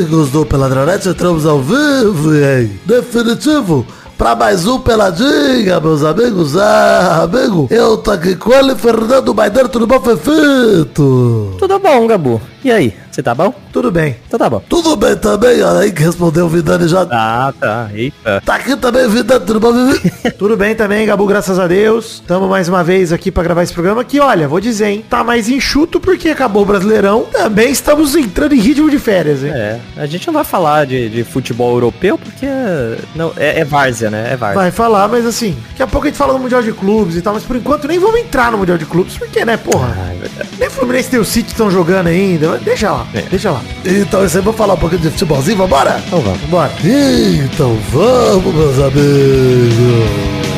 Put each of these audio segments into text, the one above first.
amigos do Peladronete, entramos ao vivo em definitivo para mais um Peladinha, meus amigos. Ah, amigo, eu tô aqui com ele, Fernando Maidana, tudo bom, Fefito? Tudo bom, Gabu. E aí, você tá bom? Tudo bem. Então tá bom. Tudo bem também, olha aí que respondeu o Vidani já. Ah, tá. Eita. Tá aqui também, Vidani, tudo bom? Tudo bem também, Gabu, graças a Deus. Tamo mais uma vez aqui pra gravar esse programa que, olha, vou dizer, hein, tá mais enxuto porque acabou o Brasileirão. Também estamos entrando em ritmo de férias, hein? É, a gente não vai falar de, de futebol europeu porque não, é, é várzea, né? É várzea. Vai falar, mas assim, daqui a pouco a gente fala do Mundial de Clubes e tal, mas por enquanto nem vamos entrar no Mundial de Clubes, porque, né, porra, Ah, é verdade. Nem Fluminense nem o City estão jogando ainda, mas deixa lá, É. deixa lá. Então, você vai falar um pouquinho de futebolzinho, vambora? Então vamos. Bora. Então vamos, meus amigos.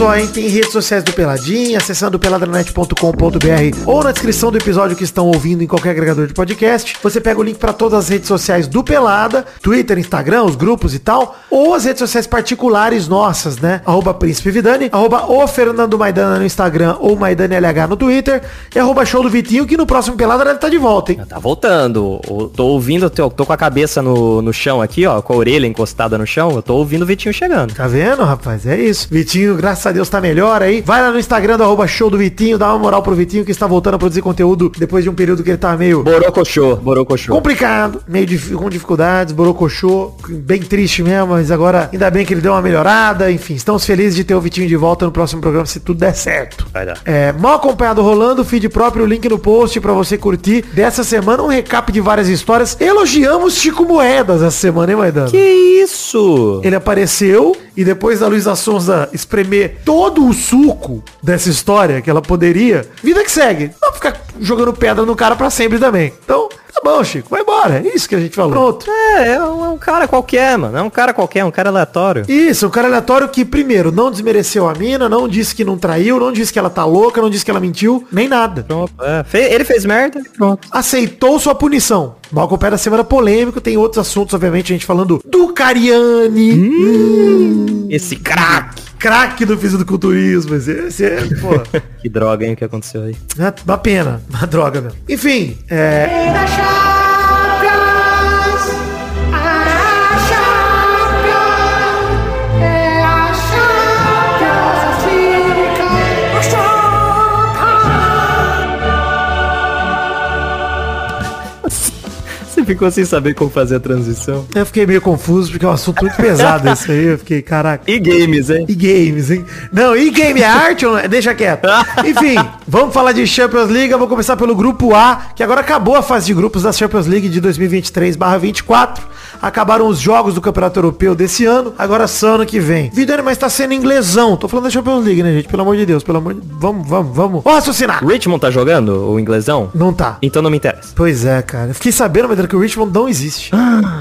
Só, hein? Tem redes sociais do Peladinha, acessando peladranet.com.br ou na descrição do episódio que estão ouvindo em qualquer agregador de podcast. Você pega o link para todas as redes sociais do Pelada, Twitter, Instagram, os grupos e tal, ou as redes sociais particulares nossas, né? Arroba Príncipe Vidani, arroba o Fernando Maidana no Instagram ou Maidana LH no Twitter e arroba Show do Vitinho, que no próximo Pelada deve estar de volta, hein? Tá voltando. Eu tô ouvindo, tô, tô com a cabeça no, no chão aqui, ó, com a orelha encostada no chão. Eu tô ouvindo o Vitinho chegando. Tá vendo, rapaz? É isso. Vitinho, graças a Deus, tá melhor aí. Vai lá no Instagram do arroba show do Vitinho, dá uma moral pro Vitinho que está voltando a produzir conteúdo depois de um período que ele tá meio Borocochô, borocochô. complicado, meio dif- com dificuldades, borocochô, bem triste mesmo, mas agora ainda bem que ele deu uma melhorada. Enfim, estamos felizes de ter o Vitinho de volta no próximo programa, se tudo der certo. Vai dar. É, mal acompanhado rolando, feed próprio, link no post pra você curtir. Dessa semana, um recap de várias histórias. Elogiamos Chico Moedas essa semana, hein, Maidana? Que isso? Ele apareceu e depois da Luísa Sonza espremer todo o suco dessa história que ela poderia, vida que segue. Não ficar jogando pedra no cara pra sempre também. Então, tá bom, Chico, vai embora. É isso que a gente falou. Pronto. É, é um, é um cara qualquer, mano. É um cara qualquer, um cara aleatório. Isso, um cara aleatório que, primeiro, não desmereceu a mina, não disse que não traiu, não disse que ela tá louca, não disse que ela mentiu, nem nada. Pronto. É, ele fez merda, pronto. Aceitou sua punição. Mal com o pé da semana polêmico, tem outros assuntos, obviamente, a gente falando do Cariani. Hum. Esse craque. Craque do fisiculturismo. Esse, esse é, pô, Que droga, hein, o que aconteceu aí. é uma pena. Uma droga mesmo. Enfim, é, ficou sem saber como fazer a transição. eu fiquei meio confuso porque é um assunto muito pesado esse aí. Eu fiquei, caraca. E games, hein? E games, hein? Não, e game é arte ou não? é? Deixa quieto. Enfim, vamos falar de Champions League. Eu vou começar pelo grupo A, que agora acabou a fase de grupos da Champions League de 2023/24. Acabaram os jogos do Campeonato Europeu desse ano, agora só ano que vem. Vidani, mas tá sendo inglesão. Tô falando da Champions League, né, gente? Pelo amor de Deus, pelo amor de... Vamos, vamos, vamos. Vamos raciocinar. Richmond tá jogando o inglesão? Não tá. Então não me interessa. Pois é, cara. Fiquei sabendo, mas que o Richmond não existe.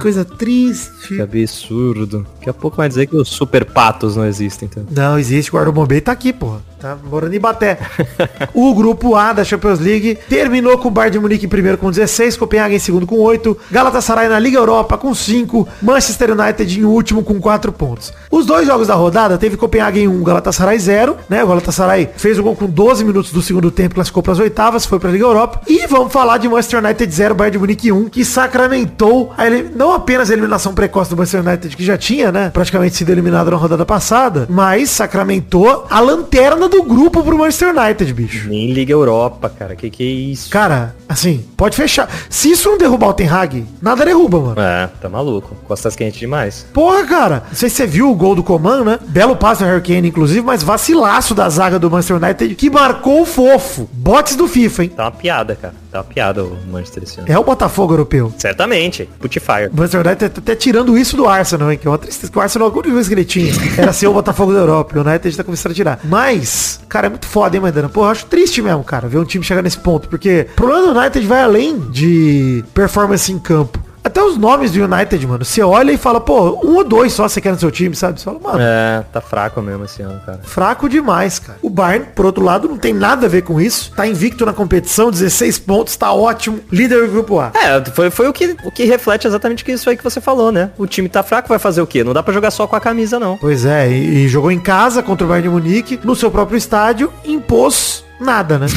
Coisa triste. Que absurdo. Daqui a pouco vai dizer que os super patos não existem, então. Não, existe. O Guarda Bombay tá aqui, porra. Tá morando em Baté. o grupo A da Champions League terminou com o Bayern de Munique em primeiro com 16, Copenhague em segundo com 8, Galatasaray na Liga Europa com 5, Manchester United em último com 4 pontos. Os dois jogos da rodada teve Copenhague em 1, Galatasaray 0, né? O Galatasaray fez o gol com 12 minutos do segundo tempo, classificou para as oitavas, foi para a Liga Europa. E vamos falar de Manchester United 0, Bayern de Munique 1, que sacramentou a elim- não apenas a eliminação precoce do Manchester United, que já tinha, né, praticamente sido eliminado na rodada passada, mas sacramentou a lanterna do grupo pro Manchester United, bicho. Nem Liga Europa, cara. Que que é isso? Cara, assim, pode fechar. Se isso não derrubar o Ten Hag, nada derruba, mano. É, tá maluco. Costas quentes demais. Porra, cara. Não sei se você viu o gol do Coman, né? Belo passe do Harry Kane, inclusive, mas vacilaço da zaga do Manchester United, que marcou o fofo. Botes do FIFA, hein? Tá uma piada, cara. Tá uma piada o Manchester esse ano. É o Botafogo europeu. Certamente. Putfire. O Manchester United tá até tirando isso do Arsenal, hein? Que é uma tristeza. Que o Arsenal, a única coisa que ele tinha era ser o Botafogo da Europa. E o United tá começando a tirar. Mas, cara, é muito foda, hein, Maidana? Pô, eu acho triste mesmo, cara, ver um time chegar nesse ponto. Porque o problema do United vai além de performance em campo. Até os nomes do United, mano. Você olha e fala, pô, um ou dois só você quer no seu time, sabe? Você fala, mano, É, tá fraco mesmo esse ano, cara. fraco demais, cara. O Bayern, por outro lado, não tem nada a ver com isso. Tá invicto na competição, 16 pontos, tá ótimo. Líder do grupo A. É, foi, foi o, que, o que reflete exatamente isso aí que você falou, né? O time tá fraco, vai fazer o quê? Não dá pra jogar só com a camisa, não. Pois é, e, e jogou em casa contra o Bayern de Munique, no seu próprio estádio, impôs nada, né?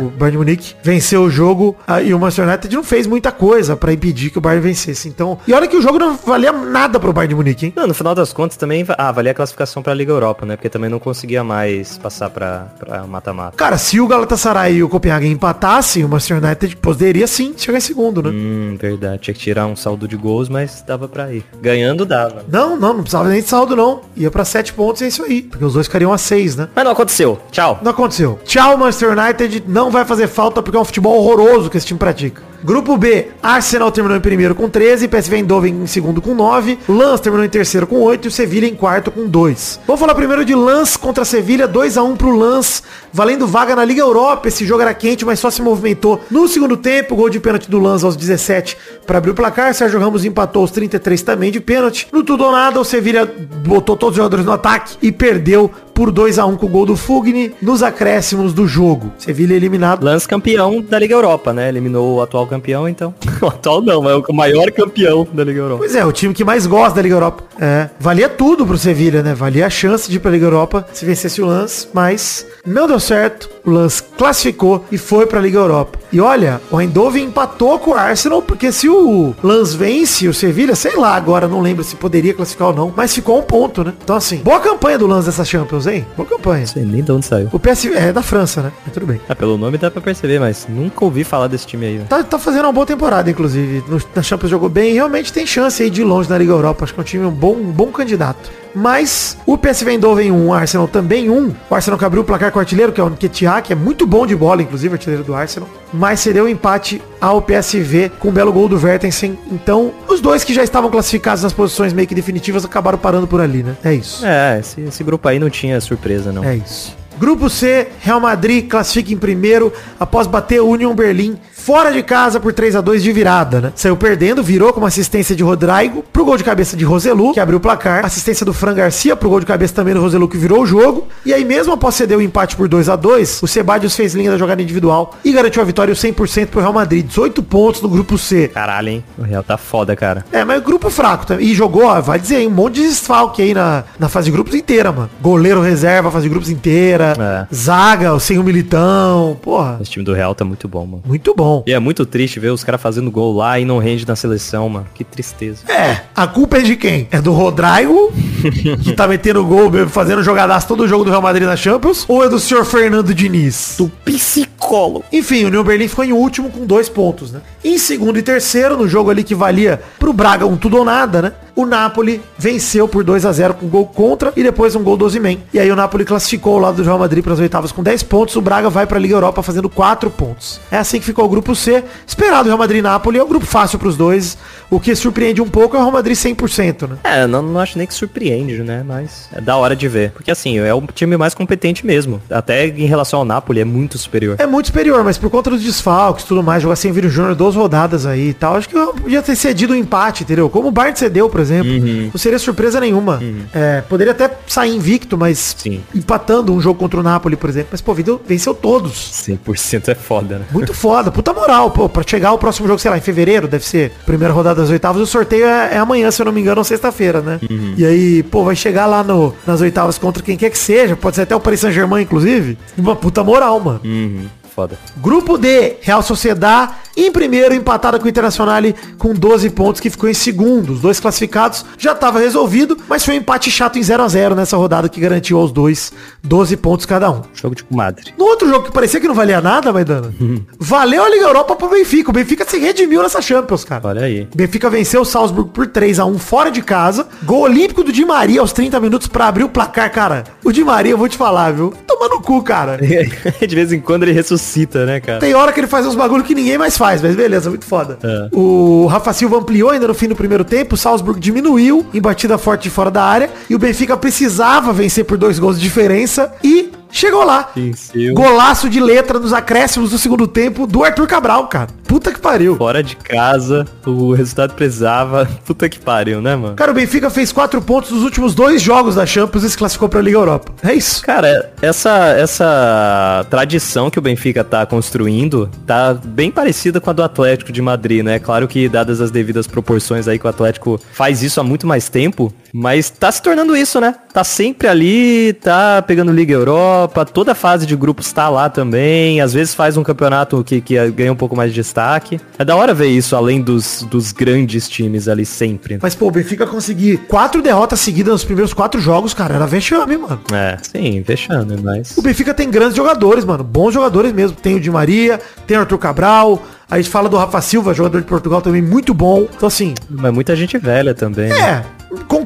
o Bayern Munique venceu o jogo ah, e o Manchester United não fez muita coisa pra impedir que o Bayern vencesse. Então, e olha que o jogo não valia nada pro Bayern Munique, hein? Não, no final das contas também, ah, valia a classificação pra Liga Europa, né? Porque também não conseguia mais passar pra pra mata-mata. Cara, se o Galatasaray e o Copenhagen empatassem, o Manchester United poderia sim chegar em segundo, né? Hum, verdade. Tinha que tirar um saldo de gols, mas dava pra ir. Ganhando dava. Não, não, não precisava nem de saldo, não. Ia pra sete pontos e é isso aí. Porque os dois ficariam a seis, né? Mas não aconteceu. Tchau. Não aconteceu. Tchau, Manchester United. Não vai fazer falta porque é um futebol horroroso que esse time pratica. Grupo B, Arsenal terminou em primeiro com 13, PSV Eindhoven em segundo com 9, Lens terminou em terceiro com 8 e o Sevilha em quarto com 2. Vamos falar primeiro de Lens contra Sevilha, 2 a 1 pro Lens, valendo vaga na Liga Europa. Esse jogo era quente, mas só se movimentou no segundo tempo. Gol de pênalti do Lens aos 17 para abrir o placar. Sérgio Ramos empatou aos 33 também de pênalti. No tudo ou nada, o Sevilha botou todos os jogadores no ataque e perdeu por 2 a 1 com o gol do Fugni nos acréscimos do jogo. Sevilha eliminado. Lance campeão da Liga Europa, né? Eliminou o atual campeão, então. o atual não, mas o maior campeão da Liga Europa. Pois é, o time que mais gosta da Liga Europa. É, valia tudo pro Sevilha, né? Valia a chance de ir pra Liga Europa se vencesse o Lance, mas não deu certo. O Lance classificou e foi pra Liga Europa. E olha, o Eindhoven empatou com o Arsenal, porque se o Lance vence o Sevilha, sei lá, agora não lembro se poderia classificar ou não, mas ficou um ponto, né? Então assim, boa campanha do Lance dessa Champions, hein? Boa campanha. Não sei nem de onde saiu. O PSV é da França, né? Mas tudo bem. Ah, pelo nome dá pra perceber, mas nunca ouvi falar desse time aí. né? Tá, tá fazendo uma boa temporada, inclusive. No, na Champions jogou bem e realmente tem chance aí de longe na Liga Europa. Acho que é um time um bom, um bom candidato. Mas o PSV Eindhoven 1, o Arsenal também 1. O Arsenal que abriu o placar com o artilheiro, que é o Nketiah, que é muito bom de bola, inclusive, artilheiro do Arsenal. Mas cedeu o empate ao PSV com um belo gol do Vertensen. Então, os dois que já estavam classificados nas posições meio que definitivas acabaram parando por ali, né? É isso. É, esse, esse grupo aí não tinha surpresa, não. É isso. Grupo C, Real Madrid classifica em primeiro após bater o Union Berlim fora de casa por 3 a 2 de virada, né? Saiu perdendo, virou com uma assistência de Rodrigo pro gol de cabeça de Roselu, que abriu o placar. Assistência do Fran Garcia pro gol de cabeça também do Roselu, que virou o jogo. E aí mesmo após ceder o empate por 2 a 2 o Sebadios fez linha da jogada individual e garantiu a vitória 100% pro Real Madrid. 18 pontos no grupo C. Caralho, hein? O Real tá foda, cara. É, mas grupo fraco também. E jogou, ó, vai dizer, hein, um monte de desfalque aí na, na fase de grupos inteira, mano. Goleiro reserva, fase de grupos inteira. É. Zaga, sem o Militão. Porra, Esse time do Real tá muito bom, mano. muito bom. E é muito triste ver os caras fazendo gol lá e não rende na seleção, mano. Que tristeza. É, a culpa é de quem? É do Rodrigo, que tá metendo gol, fazendo jogadaço todo o jogo do Real Madrid na Champions? Ou é do senhor Fernando Diniz? Do psicólogo. Enfim, o União Berlim ficou em último com dois pontos, né? Em segundo e terceiro, no jogo ali que valia pro Braga um tudo ou nada, né? O Napoli venceu por 2 a 0 com gol contra e depois um gol do Osimhen. E aí o Napoli classificou ao lado do Real Madrid para as oitavas com 10 pontos. O Braga vai para a Liga Europa fazendo 4 pontos. É assim que ficou o grupo C. Esperado o Real Madrid e Napoli. É um grupo fácil para os dois. O que surpreende um pouco é o Real Madrid 100%, né? É, não, não acho nem que surpreende, né? Mas é da hora de ver. Porque assim, é o time mais competente mesmo. Até em relação ao Napoli, é muito superior. É muito superior, mas por conta dos desfalques e tudo mais, jogar sem Viro Júnior duas rodadas aí e tal, acho que eu podia ter cedido o empate, entendeu? Como o Bayern cedeu, por exemplo. Não seria surpresa nenhuma. É, poderia até sair invicto, mas Sim. empatando um jogo contra o Napoli, por exemplo. Mas, pô, venceu- venceu todos. 100% é foda, né? Muito foda, puta moral, pô, pra chegar o próximo jogo, sei lá, em fevereiro, deve ser primeira rodada das oitavas, o sorteio é, é amanhã, se eu não me engano, ou sexta-feira, né? E aí, pô, vai chegar lá no, nas oitavas contra quem quer que seja, pode ser até o Paris Saint-Germain, inclusive. Uma puta moral, mano. Uhum. Foda. Grupo D, Real Sociedad em primeiro, empatada com o Internacional com 12 pontos, que ficou em segundo. Os dois classificados já estava resolvido, mas foi um empate chato em 0 a 0 nessa rodada que garantiu aos dois 12 pontos cada um. Jogo de comadre. No outro jogo que parecia que não valia nada, Maidana, valeu a Liga Europa pro Benfica. O Benfica se redimiu nessa Champions, cara. Olha aí. Benfica venceu o Salzburg por 3 a 1 fora de casa. Gol olímpico do Di Maria aos 30 minutos pra abrir o placar, cara. O Di Maria, eu vou te falar, viu? Toma no cu, cara. de vez em quando ele ressuscita, né, cara? Tem hora que ele faz uns bagulho que ninguém mais faz, mas beleza, muito foda. É. O Rafa Silva ampliou ainda no fim do primeiro tempo, o Salzburg diminuiu em batida forte de fora da área e o Benfica precisava vencer por dois gols de diferença e chegou lá. Venceu. Golaço de letra nos acréscimos do segundo tempo do Arthur Cabral, cara. Puta que pariu. Fora de casa, o resultado precisava. Puta que pariu, né, mano? Cara, o Benfica fez quatro pontos nos últimos dois jogos da Champions e se classificou pra Liga Europa. É isso. Cara, essa, essa tradição que o Benfica tá construindo tá bem parecida com a do Atlético de Madrid, né? Claro que, dadas as devidas proporções aí que o Atlético faz isso há muito mais tempo, mas tá se tornando isso, né? Tá sempre ali, tá pegando Liga Europa, toda a fase de grupos tá lá também, às vezes faz um campeonato que, que ganha um pouco mais de destaque. É da hora ver isso, além dos, dos grandes times ali sempre. Mas, pô, o Benfica conseguir quatro derrotas seguidas nos primeiros quatro jogos, cara, era vexame, mano. É, sim, fechando, mas... O Benfica tem grandes jogadores, mano. Bons jogadores mesmo. Tem o Di Maria, tem o Arthur Cabral. A gente fala do Rafa Silva, jogador de Portugal também muito bom. Então, assim, Mas muita gente velha também. né?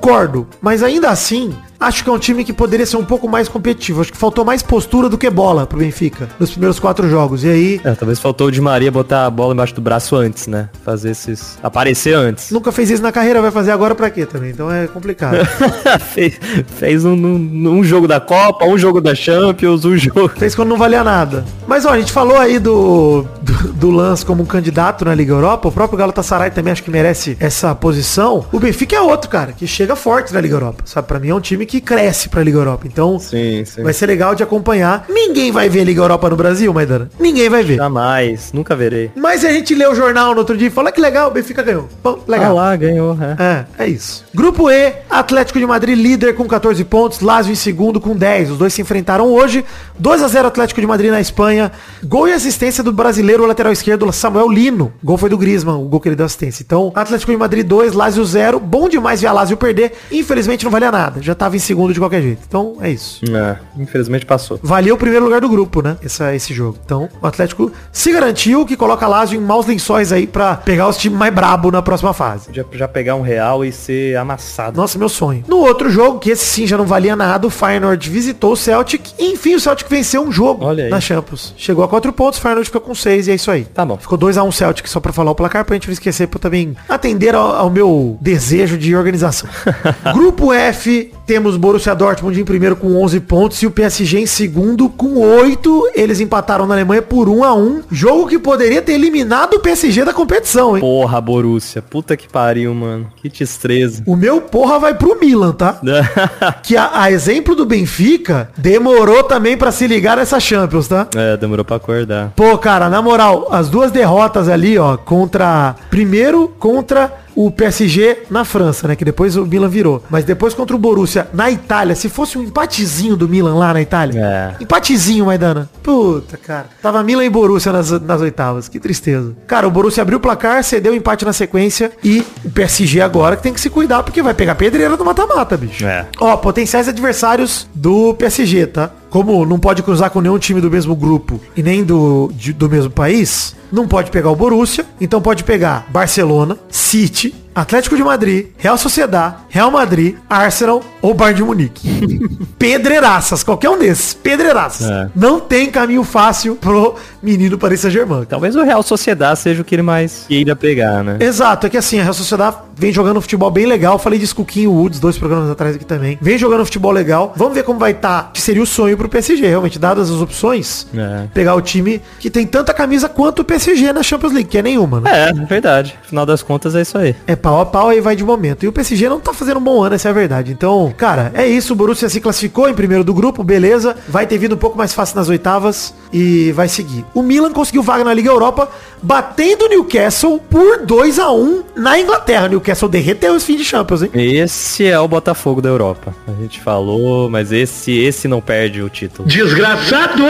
Concordo. Mas ainda assim, acho que é um time que poderia ser um pouco mais competitivo. Acho que faltou mais postura do que bola pro Benfica nos primeiros quatro jogos. E aí, É, talvez faltou o Di Maria botar a bola embaixo do braço antes, né? Fazer esses. aparecer antes. nunca fez isso na carreira, vai fazer agora pra quê também? Então é complicado. fez fez um, um- um jogo da Copa, um jogo da Champions, um jogo. Fez quando não valia nada. Mas ó, a gente falou aí do, do, do Lance como um candidato na Liga Europa. O próprio Galatasaray também acho que merece essa posição. O Benfica é outro, cara, que chega forte na Liga Europa. Sabe, pra mim é um time que cresce pra Liga Europa. Então, Sim, sim. vai ser legal de acompanhar. Ninguém vai ver Liga Europa no Brasil, Maidana. Ninguém vai ver. Jamais, nunca verei. Mas a gente lê o jornal no outro dia e fala que legal, o Benfica ganhou. Bom, Ah legal. lá, ganhou, é. É, é isso. Grupo E, Atlético de Madrid líder com 14 pontos, Lazio em segundo com 10. Os dois se enfrentaram hoje. 2 a 0 Atlético de Madrid na Espanha. Gol e assistência do brasileiro o lateral esquerdo Samuel Lino. Gol foi do Griezmann, o gol que ele deu assistência. Então, Atlético de Madrid 2, Lazio 0. Bom demais ver a Lazio perder. Infelizmente não valia nada. Já tava em segundo de qualquer jeito. Então, é isso. É, infelizmente passou. Valia o primeiro lugar do grupo, né? Essa, esse jogo. Então, o Atlético se garantiu que coloca a Lazio em maus lençóis aí pra pegar os times mais brabo na próxima fase. Já, já pegar um real e ser amassado. Nossa, meu sonho. No outro jogo, que esse sim já não valia nada, o Feyenoord visitou o Celtic. E, enfim, o Celtic venceu um jogo Olha aí. na Champions. Chegou a quatro pontos, o Feyenoord ficou com seis e é isso aí. Tá bom. Ficou 2x1 Celtic, só pra falar o placar, pra gente não esquecer, pra também atender ao, ao meu desejo de organização. Grupo F, temos Borussia Dortmund em primeiro com 11 pontos e o PSG em segundo com 8. Eles empataram na Alemanha por 1 a 1 Jogo que poderia ter eliminado o PSG da competição, hein? Porra, Borussia. Puta que pariu, mano. Que destreza. O meu porra vai pro Milan, tá? Que a, a exemplo do Benfica, demorou também pra se ligar nessa Champions, tá? é, demorou pra acordar. Pô, cara, na moral, as duas derrotas ali, ó, contra. Primeiro contra o PSG na França, né? Que depois o Milan virou. Mas depois contra o Borussia na Itália. Se fosse um empatezinho do Milan lá na Itália. É. Empatezinho, Maidana. Puta, cara. Tava Milan e Borussia nas, nas oitavas. Que tristeza. Cara, o Borussia abriu o placar, cedeu o empate na sequência. E o PSG agora que tem que se cuidar, porque vai pegar pedreira no mata-mata, bicho. É. Ó, potenciais adversários do PSG, tá? Como não pode cruzar com nenhum time do mesmo grupo e nem do, de- do mesmo país, não pode pegar o Borussia, então pode pegar Barcelona, City, Atlético de Madrid, Real Sociedad, Real Madrid, Arsenal ou Bayern de Munique. Pedreiraças, qualquer um desses, pedreiraças. É. Não tem caminho fácil pro menino Paris Saint-Germain. Talvez o Real Sociedade seja o que ele mais queira pegar, né? Exato, é que assim, a Real Sociedade vem jogando um futebol bem legal. Falei de Skukinho Woods, dois programas atrás aqui também. Vem jogando um futebol legal. Vamos ver como vai estar, que seria o sonho pro PSG, realmente, dadas as opções. É. Pegar o time que tem tanta camisa quanto o PSG na Champions League, que é nenhuma, né? É, verdade. Final das contas é isso aí. É pau a pau aí vai de momento. E o PSG não tá fazendo um bom ano, essa é a verdade. Então, cara, é isso. O Borussia se classificou em primeiro do grupo, beleza. Vai ter vindo um pouco mais fácil nas oitavas e vai seguir. O Milan conseguiu vaga na Liga Europa, batendo o Newcastle por 2 a 1 na Inglaterra. O Newcastle derreteu os fins de Champions, hein? Esse é o Botafogo da Europa. A gente falou, mas esse esse não perde o título. Desgraçado!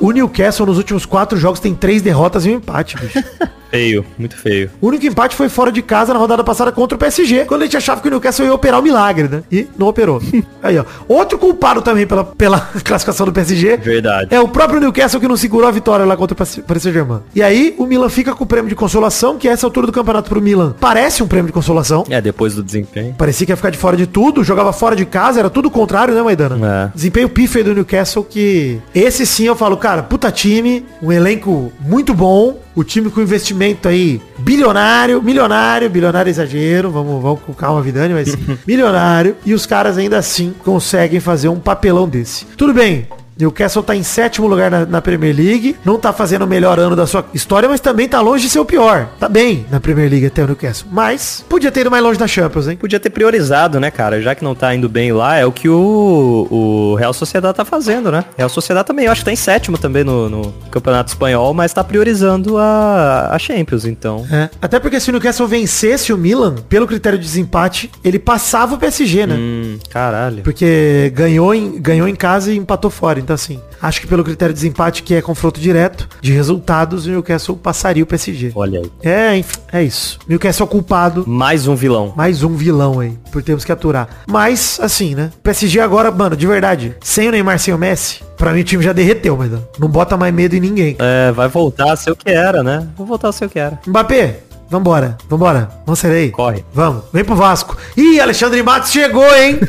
O Newcastle nos últimos quatro jogos tem três derrotas e um empate, bicho. Feio, muito feio. O único empate foi fora de casa na rodada passada contra o PSG, quando a gente achava que o Newcastle ia operar o milagre, né? E não operou. Aí, ó. Outro culpado também pela, pela classificação do PSG. Verdade. É o próprio Newcastle que não segurou a vitória lá contra o Paris Paris Saint-Germain. E aí, o Milan fica com o prêmio de consolação, que a essa altura do campeonato pro Milan parece um prêmio de consolação. É, depois do desempenho. Parecia que ia ficar de fora de tudo, jogava fora de casa, era tudo o contrário, né, Maidana? É. Desempenho pífio do Newcastle que... Esse sim eu falo, cara, puta time, um elenco muito bom, o time com investimento aí bilionário, milionário, bilionário é exagero, vamos, vamos com calma, Vidani, mas milionário, e os caras ainda assim conseguem fazer um papelão desse. Tudo bem, Newcastle tá em sétimo lugar na, na Premier League, não tá fazendo o melhor ano da sua história, mas também tá longe de ser o pior. Tá bem na Premier League até o Newcastle. Mas podia ter ido mais longe da Champions, hein? Podia ter priorizado, né, cara? Já que não tá indo bem lá, é o que o, o Real Sociedade tá fazendo, né? Real Sociedade também, eu acho que tá em sétimo também no, no Campeonato Espanhol, mas tá priorizando a, a Champions, então. É. Até porque se o Newcastle vencesse o Milan, pelo critério de desempate, ele passava o PSG, né? Hum, caralho. Porque ganhou em, ganhou em casa e empatou fora. Então, assim, acho que pelo critério de desempate, que é confronto direto de resultados, o Newcastle passaria o PSG. Olha aí. É, enfim, é isso. Newcastle culpado. Mais um vilão. Mais um vilão aí, por termos que aturar. Mas, assim, né? PSG agora, mano, de verdade, sem o Neymar, sem o Messi, pra mim o time já derreteu, mas não bota mais medo em ninguém. É, vai voltar a ser o que era, né? Vai voltar a ser o que era. Mbappé, vambora, vambora. Vamos sair aí. Corre. Vamos, vem pro Vasco. Ih, Alexandre Matos chegou, hein?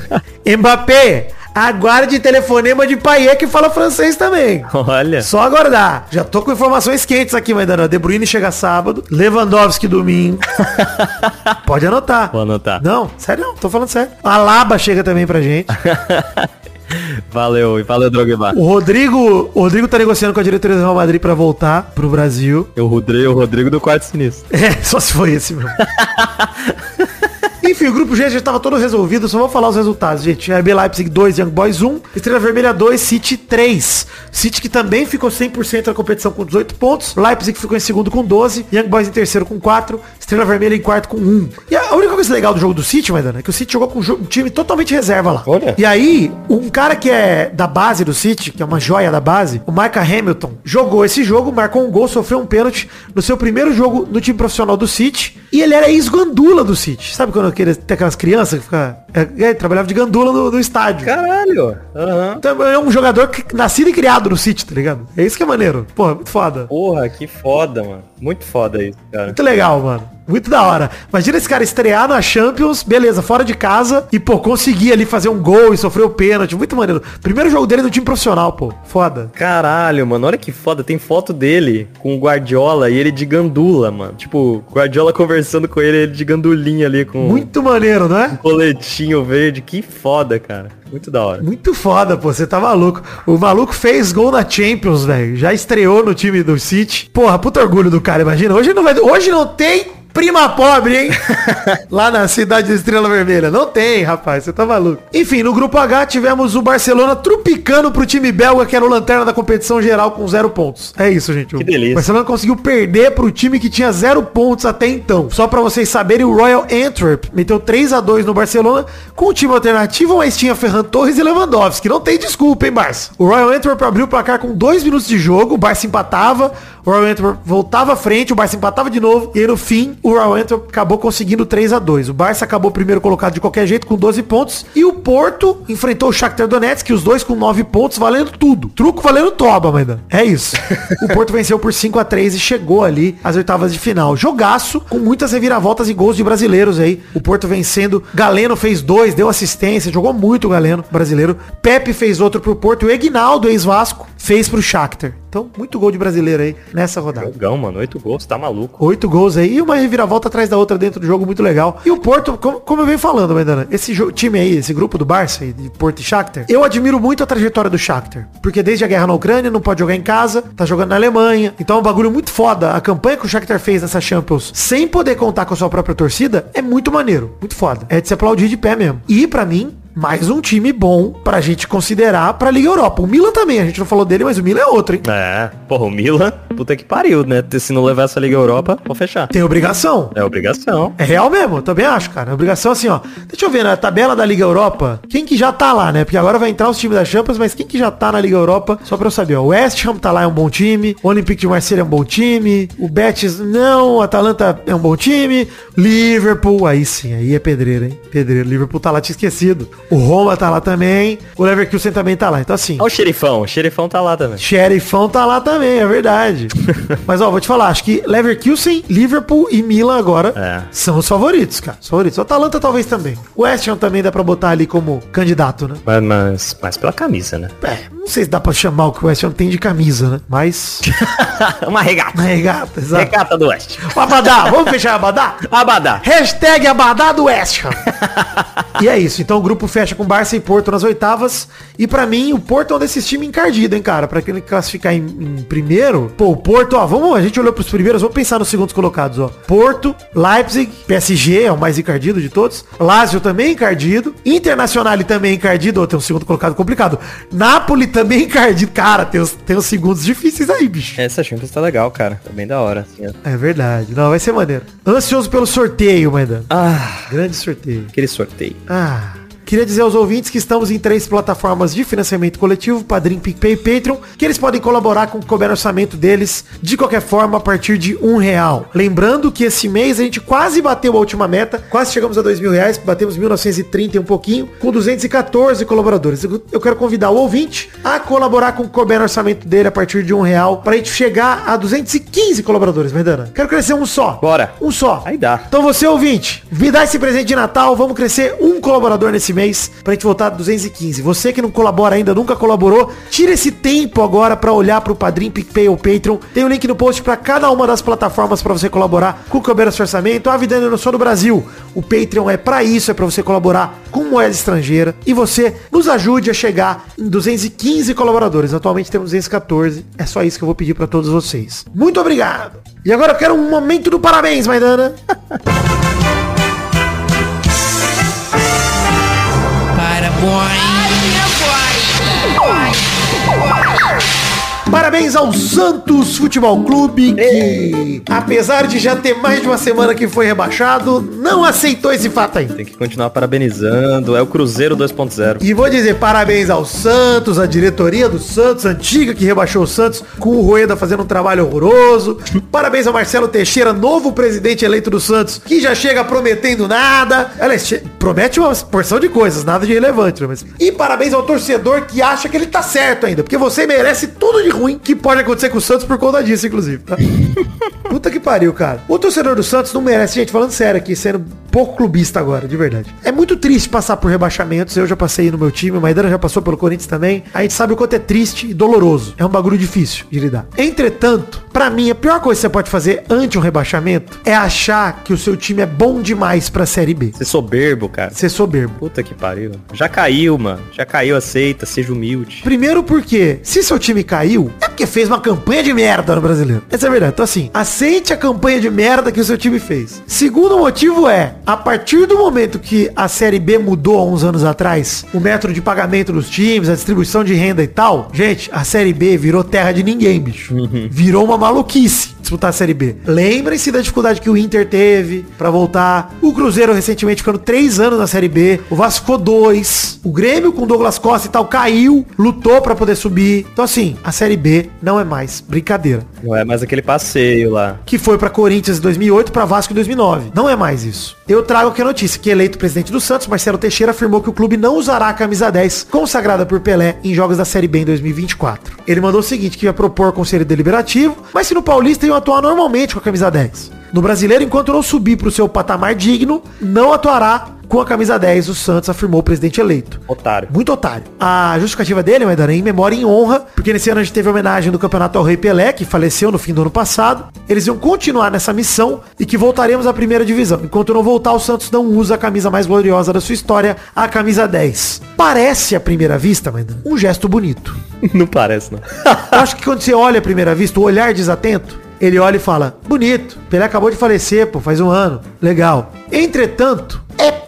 Mbappé, aguarde telefonema de Paier que fala francês também. Olha. Só aguardar. Já tô com informações quentes aqui, Maidana. De Bruyne chega sábado, Lewandowski domingo. Pode anotar. Vou anotar. Não, sério não, tô falando sério. A Laba chega também pra gente. Valeu, e valeu, Drogba. O Rodrigo, o Rodrigo tá negociando com a diretoria do Real Madrid pra voltar pro Brasil. Eu Rodrigo, o Rodrigo do quarto sinistro. É, só se foi esse, meu. Enfim, o grupo G já estava todo resolvido, só vou falar os resultados, gente. RB Leipzig 2, Young Boys 1, Estrela Vermelha 2, City 3. City que também ficou 100% na competição com 18 pontos, Leipzig ficou em segundo com 12, Young Boys em terceiro com 4, Estrela Vermelha em quarto com 1. E a única coisa legal do jogo do City, Maidana, é que o City jogou com um um time totalmente reserva lá. Olha. E aí, um cara que é da base do City, que é uma joia da base, o Micah Hamilton, jogou esse jogo, marcou um gol, sofreu um pênalti no seu primeiro jogo no time profissional do City. E ele era ex-gandula do City. Sabe quando aquele- tem aquelas crianças que fica, é, é, trabalhava de gandula no, no estádio. Caralho. Aham. Então, é um jogador que, nascido e criado no City, tá ligado? É isso que é maneiro. Porra, muito foda. Porra, que foda, mano. Muito foda isso, cara. Muito legal, mano. Muito da hora. Imagina esse cara estrear na Champions, beleza, fora de casa, e, pô, conseguir ali fazer um gol e sofrer o pênalti. Muito maneiro. Primeiro jogo dele no time profissional, pô. Foda. Caralho, mano, olha que foda. Tem foto dele com o Guardiola e ele de gandula, mano. Tipo, Guardiola conversando com ele, ele de gandulinha ali com Muito maneiro, não é? um coletinho verde. Que foda, cara. Muito da hora. Muito foda, pô. Você tá maluco. O maluco fez gol na Champions, velho. Já estreou no time do City. Porra, puta orgulho do cara, imagina. Hoje não vai. Hoje não tem prima pobre, hein? Lá na cidade da Estrela Vermelha. Não tem, rapaz. Você tá maluco. Enfim, no grupo H tivemos o Barcelona trupicando pro time belga, que era o lanterna da competição geral com zero pontos. É isso, gente. Que O delícia. Barcelona conseguiu perder pro time que tinha zero pontos até então. Só pra vocês saberem, o Royal Antwerp meteu 3 a 2 no Barcelona com o time alternativo, mas tinha Ferran Torres e Lewandowski. Não tem desculpa, hein, Barça? O Royal Antwerp abriu o placar com 2 minutos de jogo, o Barça empatava, o Royal Antwerp voltava à frente, o Barça empatava de novo, e aí no fim, o Royal Antwerp acabou conseguindo 3 a 2 O Barça acabou primeiro colocado de qualquer jeito com 12 pontos, e o Porto enfrentou o Shakhtar Donetsk, os dois com 9 pontos, valendo tudo. Truco valendo toba, Maida. É isso. o Porto venceu por 5 a 3 e chegou ali às oitavas de final. Jogaço, com muitas reviravoltas e gols de brasileiros aí. O Porto vencendo. Galeno fez dois, deu assistência, jogou muito o Galeno brasileiro. Pepe fez outro pro Porto. E o Egnaldo, ex-Vasco, fez pro Shakhtar. Então, muito gol de brasileiro aí nessa rodada. Jogão, mano. Oito gols, tá maluco. Oito gols aí e uma reviravolta atrás da outra dentro do jogo muito legal. E o Porto, como, como eu venho falando, Maidana, esse time aí, esse grupo do Barça, de Porto e Shakhtar, eu admiro muito a trajetória do Shakhtar. Porque desde a guerra na Ucrânia, não pode jogar em casa, tá jogando na Alemanha. Então é um bagulho muito foda. A campanha que o Shakhtar fez nessa Champions, sem poder contar com a sua própria torcida, é muito maneiro. Muito foda. É de se aplaudir de pé mesmo. E pra mim, mais um time bom pra gente considerar pra Liga Europa. O Milan também, a gente não falou dele, mas o Milan é outro, hein? É, porra, o Milan, puta que pariu, né? Se não levar essa Liga Europa, vou fechar. Tem obrigação. É obrigação. É real mesmo, também acho, cara. É obrigação assim, ó. Deixa eu ver na tabela da Liga Europa, quem que já tá lá, né? Porque agora vai entrar os times da Champions, mas quem que já tá na Liga Europa, só pra eu saber, ó. O West Ham tá lá, é um bom time. O Olympique de Marseille é um bom time. O Betis, não. O Atalanta é um bom time. Liverpool, aí sim, aí é pedreiro, hein? Pedreiro. Liverpool tá lá, tinha esquecido. O Roma tá lá também. O Leverkusen também tá lá. Então assim, Olha o xerifão, o xerifão tá lá também. Xerifão tá lá também, é verdade. Mas ó, vou te falar, acho que Leverkusen, Liverpool e Milan agora É. são os favoritos, cara. Os favoritos. O Atalanta talvez também. O West Ham também dá pra botar ali como candidato, né? Mas, mas, mas pela camisa, né? É, não sei se dá pra chamar o que o West Ham tem de camisa, né? Mas. Uma regata. Na regata, exato. Regata do Oeste. O Abadá, vamos fechar Abadá? Abadá. Hashtag Abadá do West Ham. E é isso. Então o grupo fecha com Barça e Porto nas oitavas. E pra mim, o Porto é um desses times encardido, hein, cara? Pra ele classificar em, em primeiro. Pô, o Porto, ó, vamos, a gente olhou pros primeiros, vamos pensar nos segundos colocados, ó. Porto, Leipzig, PSG é o mais encardido de todos. Lazio também encardido. Internacional também encardido, ó, tem um segundo colocado complicado. Napoli também encardido. Cara, tem os, tem os segundos difíceis aí, bicho. Essa Champions tá legal, cara. Tá bem da hora. Assim, ó. É verdade. Não, vai ser maneiro. Ansioso pelo sorteio, Maidana. Ah, Grande sorteio. aquele sorteio. Ah. Queria dizer aos ouvintes que estamos em três plataformas de financiamento coletivo, Padrim, PicPay e Patreon, que eles podem colaborar com o couber orçamento deles, de qualquer forma, a partir de um real. Lembrando que esse mês a gente quase bateu a última meta, quase chegamos a dois mil reais, batemos 1930 e um pouquinho, com 214 colaboradores. Eu quero convidar o ouvinte a colaborar com o couber orçamento dele a partir de um real, pra gente chegar a 215 colaboradores, Verdana. Quero crescer um só. Bora. Um só. Aí dá. Então você, ouvinte, me dá esse presente de Natal, vamos crescer um colaborador nesse mês pra gente voltar a 215. Você que não colabora ainda, nunca colaborou, tira esse tempo agora pra olhar pro Padrim, PicPay ou Patreon. Tem o link no post pra cada uma das plataformas pra você colaborar com o do Orçamento. A vida não só no Brasil. O Patreon é pra isso, é pra você colaborar com moeda estrangeira. E você nos ajude a chegar em 215 colaboradores. Atualmente temos 214. É só isso que eu vou pedir pra todos vocês. Muito obrigado. E agora eu quero um momento do parabéns, Maidana. boy. Parabéns ao Santos Futebol Clube, que apesar de já ter mais de uma semana que foi rebaixado, não aceitou esse fato ainda. Tem que continuar parabenizando. É o Cruzeiro 2.0. E vou dizer parabéns ao Santos, à diretoria do Santos, antiga que rebaixou o Santos, com o Rueda fazendo um trabalho horroroso. Parabéns ao Marcelo Teixeira, novo presidente eleito do Santos, que já chega prometendo nada. Aliás, promete uma porção de coisas, nada de relevante. né? Mas... E parabéns ao torcedor que acha que ele tá certo ainda, porque você merece tudo de ruim que pode acontecer com o Santos por conta disso, inclusive. Tá? Puta que pariu, cara. O torcedor do Santos não merece, gente, falando sério aqui, sendo pouco clubista agora, de verdade. É muito triste passar por rebaixamentos. Eu já passei no meu time, o Maidana já passou pelo Corinthians também. A gente sabe o quanto é triste e doloroso. É um bagulho difícil de lidar. Entretanto, pra mim, a pior coisa que você pode fazer ante um rebaixamento é achar que o seu time é bom demais pra Série B. Ser soberbo, cara. Ser soberbo. Puta que pariu. Já caiu, mano. Já caiu, aceita, seja humilde. Primeiro porque, se seu time caiu, é porque fez uma campanha de merda no brasileiro. Essa é a verdade. Então assim, aceite a campanha de merda que o seu time fez. Segundo motivo é, a partir do momento que a Série B mudou há uns anos atrás, o método de pagamento dos times, a distribuição de renda e tal, gente, a Série B virou terra de ninguém, bicho. Virou uma maluquice disputar a Série B. Lembrem-se da dificuldade que o Inter teve pra voltar. O Cruzeiro recentemente ficando três anos na Série B. O Vasco ficou dois. O Grêmio com Douglas Costa e tal caiu, lutou pra poder subir. Então assim, a Série B não é mais brincadeira. Não é mais aquele passeio lá. Que foi pra Corinthians em 2008, pra Vasco em 2009. Não é mais isso. Eu trago aqui a notícia que eleito presidente do Santos, Marcelo Teixeira afirmou que o clube não usará a camisa 10 consagrada por Pelé em jogos da Série B em 2024. Ele mandou o seguinte, que ia propor conselho deliberativo, mas se no Paulista iam atuar normalmente com a camisa 10. No brasileiro, enquanto não subir pro seu patamar digno, não atuará com a camisa 10, o Santos afirmou o presidente eleito. Otário. Muito otário. A justificativa dele, Maidana, é em memória e em honra, porque nesse ano a gente teve a homenagem do campeonato ao Rei Pelé, que faleceu no fim do ano passado. Eles iam continuar nessa missão e que voltaremos à primeira divisão. Enquanto não voltar, o Santos não usa a camisa mais gloriosa da sua história, a camisa 10. Parece, à primeira vista, Maidana, um gesto bonito. Não parece, não. Eu acho que quando você olha à primeira vista, o olhar desatento, ele olha e fala, bonito, Pelé acabou de falecer, pô, faz um ano, legal. Entretanto,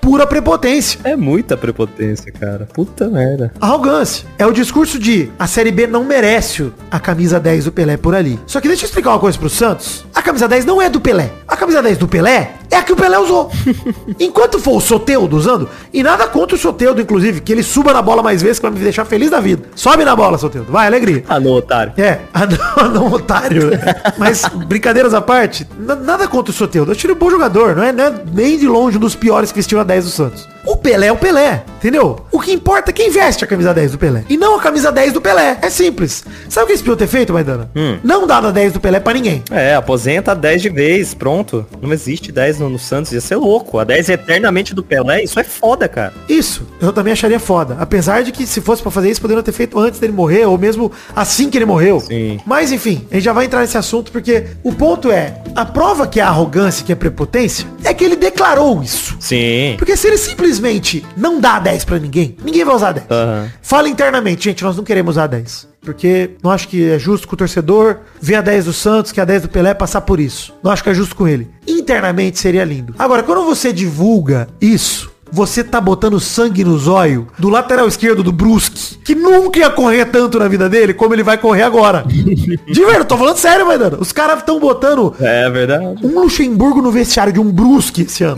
pura prepotência. É muita prepotência, cara. Puta merda. Arrogância. É o discurso de a Série B não merece a camisa 10 do Pelé por ali. Só que deixa eu explicar uma coisa pro Santos. A camisa 10 não é do Pelé. A camisa 10 do Pelé é a que o Pelé usou. Enquanto for o Soteudo usando, e nada contra o Soteudo, inclusive, que ele suba na bola mais vezes que vai me deixar feliz da vida. Sobe na bola, Soteudo. Vai, alegria. Ah, não, otário. É, anão, anão otário. Mas, brincadeiras à parte, nada contra o Soteldo. Eu tiro um bom jogador, não é, não é nem de longe um dos piores que vestiu a 10 do Santos. O Pelé é o Pelé, entendeu? O que importa é quem veste a camisa 10 do Pelé. E não a camisa 10 do Pelé. É simples. Sabe o que eles podiam ter feito, Maidana? Não dar a 10 do Pelé pra ninguém. É, aposenta 10 de vez, pronto. Não existe 10 no, no Santos, ia ser louco. A 10 eternamente do Pelé, isso é foda, cara. Isso, eu também acharia foda. Apesar de que se fosse pra fazer isso, poderiam ter feito antes dele morrer, ou mesmo assim que ele morreu. Sim. Mas enfim, a gente já vai entrar nesse assunto, porque o ponto é, a prova que é arrogância, que é prepotência, é que ele declarou isso. Sim. Porque se ele simplesmente não dá 10 pra ninguém, ninguém vai usar 10. Aham. Fala internamente, gente, nós não queremos usar 10. Porque não acho que é justo com o torcedor ver a 10 do Santos, que é a 10 do Pelé, passar por isso. Não acho que é justo com ele. Internamente seria lindo. Agora, quando você divulga isso, você tá botando sangue no zóio do lateral esquerdo do Brusque, que nunca ia correr tanto na vida dele como ele vai correr agora. De verdade, tô falando sério, Maidana. Os caras estão botando É verdade. um Luxemburgo no vestiário de um Brusque esse ano.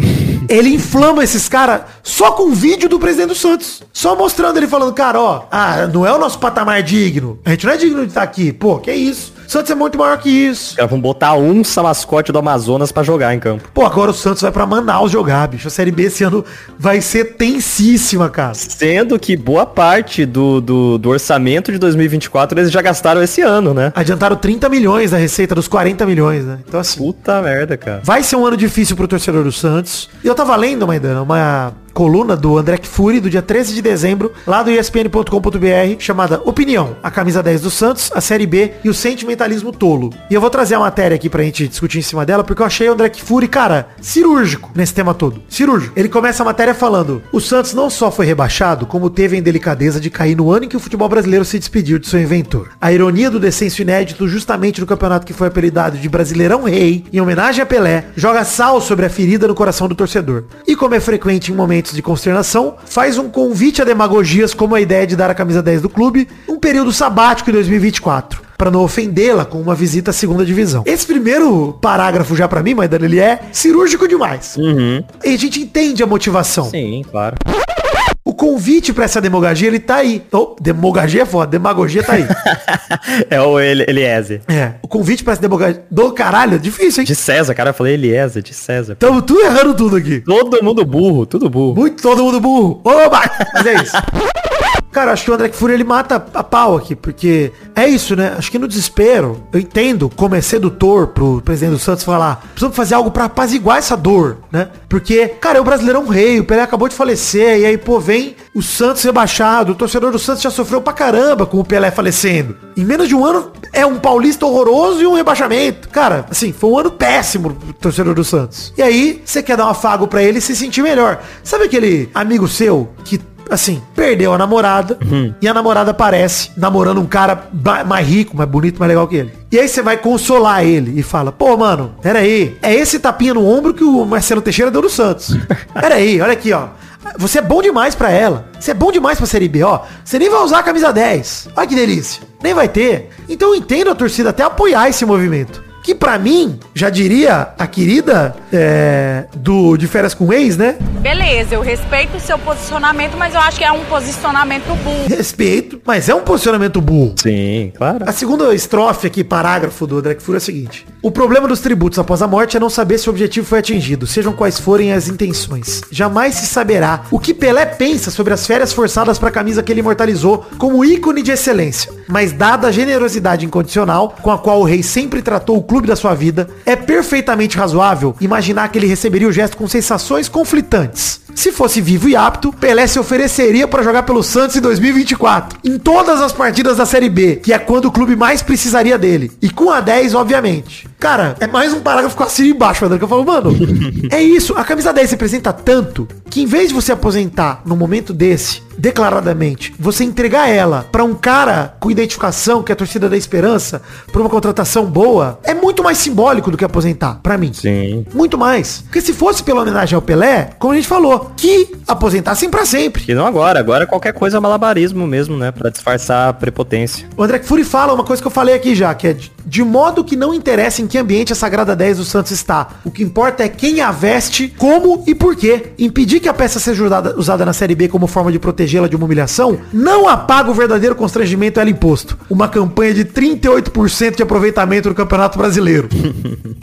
Ele inflama esses caras só com vídeo do presidente do Santos. Só mostrando ele falando, cara, ó, ah, não é o nosso patamar digno. A gente não é digno de estar aqui. Pô, que isso? Santos é muito maior que isso. Os caras vão botar um mascote do Amazonas pra jogar em campo. Pô, agora o Santos vai pra Manaus jogar, bicho. A Série B esse ano vai ser tensíssima, cara. Sendo que boa parte do, do, do orçamento de 2024 eles já gastaram esse ano, né? Adiantaram 30 milhões da receita dos 40 milhões, né? Então assim, Puta merda, cara. Vai ser um ano difícil pro torcedor do Santos. E eu tava lendo, Maidana, uma coluna do André Fury do dia 13 de dezembro, lá do espn.com.br, chamada Opinião, a camisa 10 do Santos, a Série B e o sentimentalismo tolo. E eu vou trazer a matéria aqui pra gente discutir em cima dela, porque eu achei o André Fury, cara, cirúrgico nesse tema todo. Cirúrgico. Ele começa a matéria falando, o Santos não só foi rebaixado, como teve a indelicadeza de cair no ano em que o futebol brasileiro se despediu de seu inventor. A ironia do descenso inédito justamente no campeonato que foi apelidado de Brasileirão Rei, em homenagem a Pelé, joga sal sobre a ferida no coração do torcedor. E como é frequente em momentos de consternação, faz um convite a demagogias como a ideia de dar a camisa 10 do clube, um período sabático em 2024 para não ofendê-la com uma visita à segunda divisão. Esse primeiro parágrafo já pra mim, Maidana, ele é cirúrgico demais. Uhum. E a gente entende a motivação. Sim, claro. O convite pra essa demagogia, ele tá aí. Oh, demagogia é foda, demagogia tá aí. é o Eli- Eliezer. é, o convite pra essa demagogia do caralho, é difícil, hein? De César, cara, eu falei Eliezer, de César. Tamo tudo errando tudo aqui. Todo mundo burro, tudo burro. Muito todo mundo burro. Oba! Mas é isso. Cara, acho que o André Fury ele mata a pau aqui, porque é isso, né? Acho que no desespero, eu entendo como é sedutor pro presidente do Santos falar, precisamos fazer algo pra apaziguar essa dor, né? Porque, cara, é o Brasileirão rei, o Pelé acabou de falecer, e aí, pô, vem o Santos rebaixado, o torcedor do Santos já sofreu pra caramba com o Pelé falecendo. Em menos de um ano, é um paulista horroroso e um rebaixamento. Cara, assim, foi um ano péssimo pro torcedor do Santos. E aí, você quer dar um afago pra ele se sentir melhor. Sabe aquele amigo seu que assim, perdeu a namorada e a namorada aparece namorando um cara mais rico, mais bonito, mais legal que ele. E aí você vai consolar ele e fala, pô, mano, peraí, é esse tapinha no ombro que o Marcelo Teixeira deu no Santos. Peraí, olha aqui, ó. Você é bom demais pra ela. Você é bom demais pra Série B, ó. Você nem vai usar a camisa 10. Olha que delícia. Nem vai ter. Então eu entendo a torcida até apoiar esse movimento. Que pra mim, já diria a querida é, do de férias com ex, né? Beleza, eu respeito o seu posicionamento, mas eu acho que é um posicionamento burro. Respeito, mas é um posicionamento burro. Sim, claro. A segunda estrofe aqui, parágrafo do Drake Fury é o seguinte. O problema dos tributos após a morte é não saber se o objetivo foi atingido, sejam quais forem as intenções. Jamais se saberá o que Pelé pensa sobre as férias forçadas para a camisa que ele imortalizou como ícone de excelência. Mas dada a generosidade incondicional com a qual o rei sempre tratou o clube da sua vida, é perfeitamente razoável imaginar que ele receberia o gesto com sensações conflitantes. Se fosse vivo e apto, Pelé se ofereceria para jogar pelo Santos em 2024, em todas as partidas da Série B, que é quando o clube mais precisaria dele. E com a 10, obviamente. Cara, é mais um parágrafo com assim embaixo, Fernando, que eu falo, mano, é isso, a camisa 10 representa tanto que em vez de você aposentar no momento desse, declaradamente, você entregar ela pra um cara com identificação, que é a torcida da esperança, pra uma contratação boa, é muito mais simbólico do que aposentar, pra mim. Sim. Muito mais. Porque se fosse pela homenagem ao Pelé, como a gente falou, que aposentassem pra sempre. E não agora, agora qualquer coisa é malabarismo mesmo, né? Pra disfarçar a prepotência. O André Fury fala uma coisa que eu falei aqui já, que é de, modo que não interessa em que ambiente a Sagrada 10 do Santos está. O que importa é quem a veste, como e por quê. Impedir que a peça seja usada, na Série B como forma de protegê-la de uma humilhação não apaga o verdadeiro constrangimento ela imposto. Uma campanha de 38% de aproveitamento no Campeonato Brasileiro.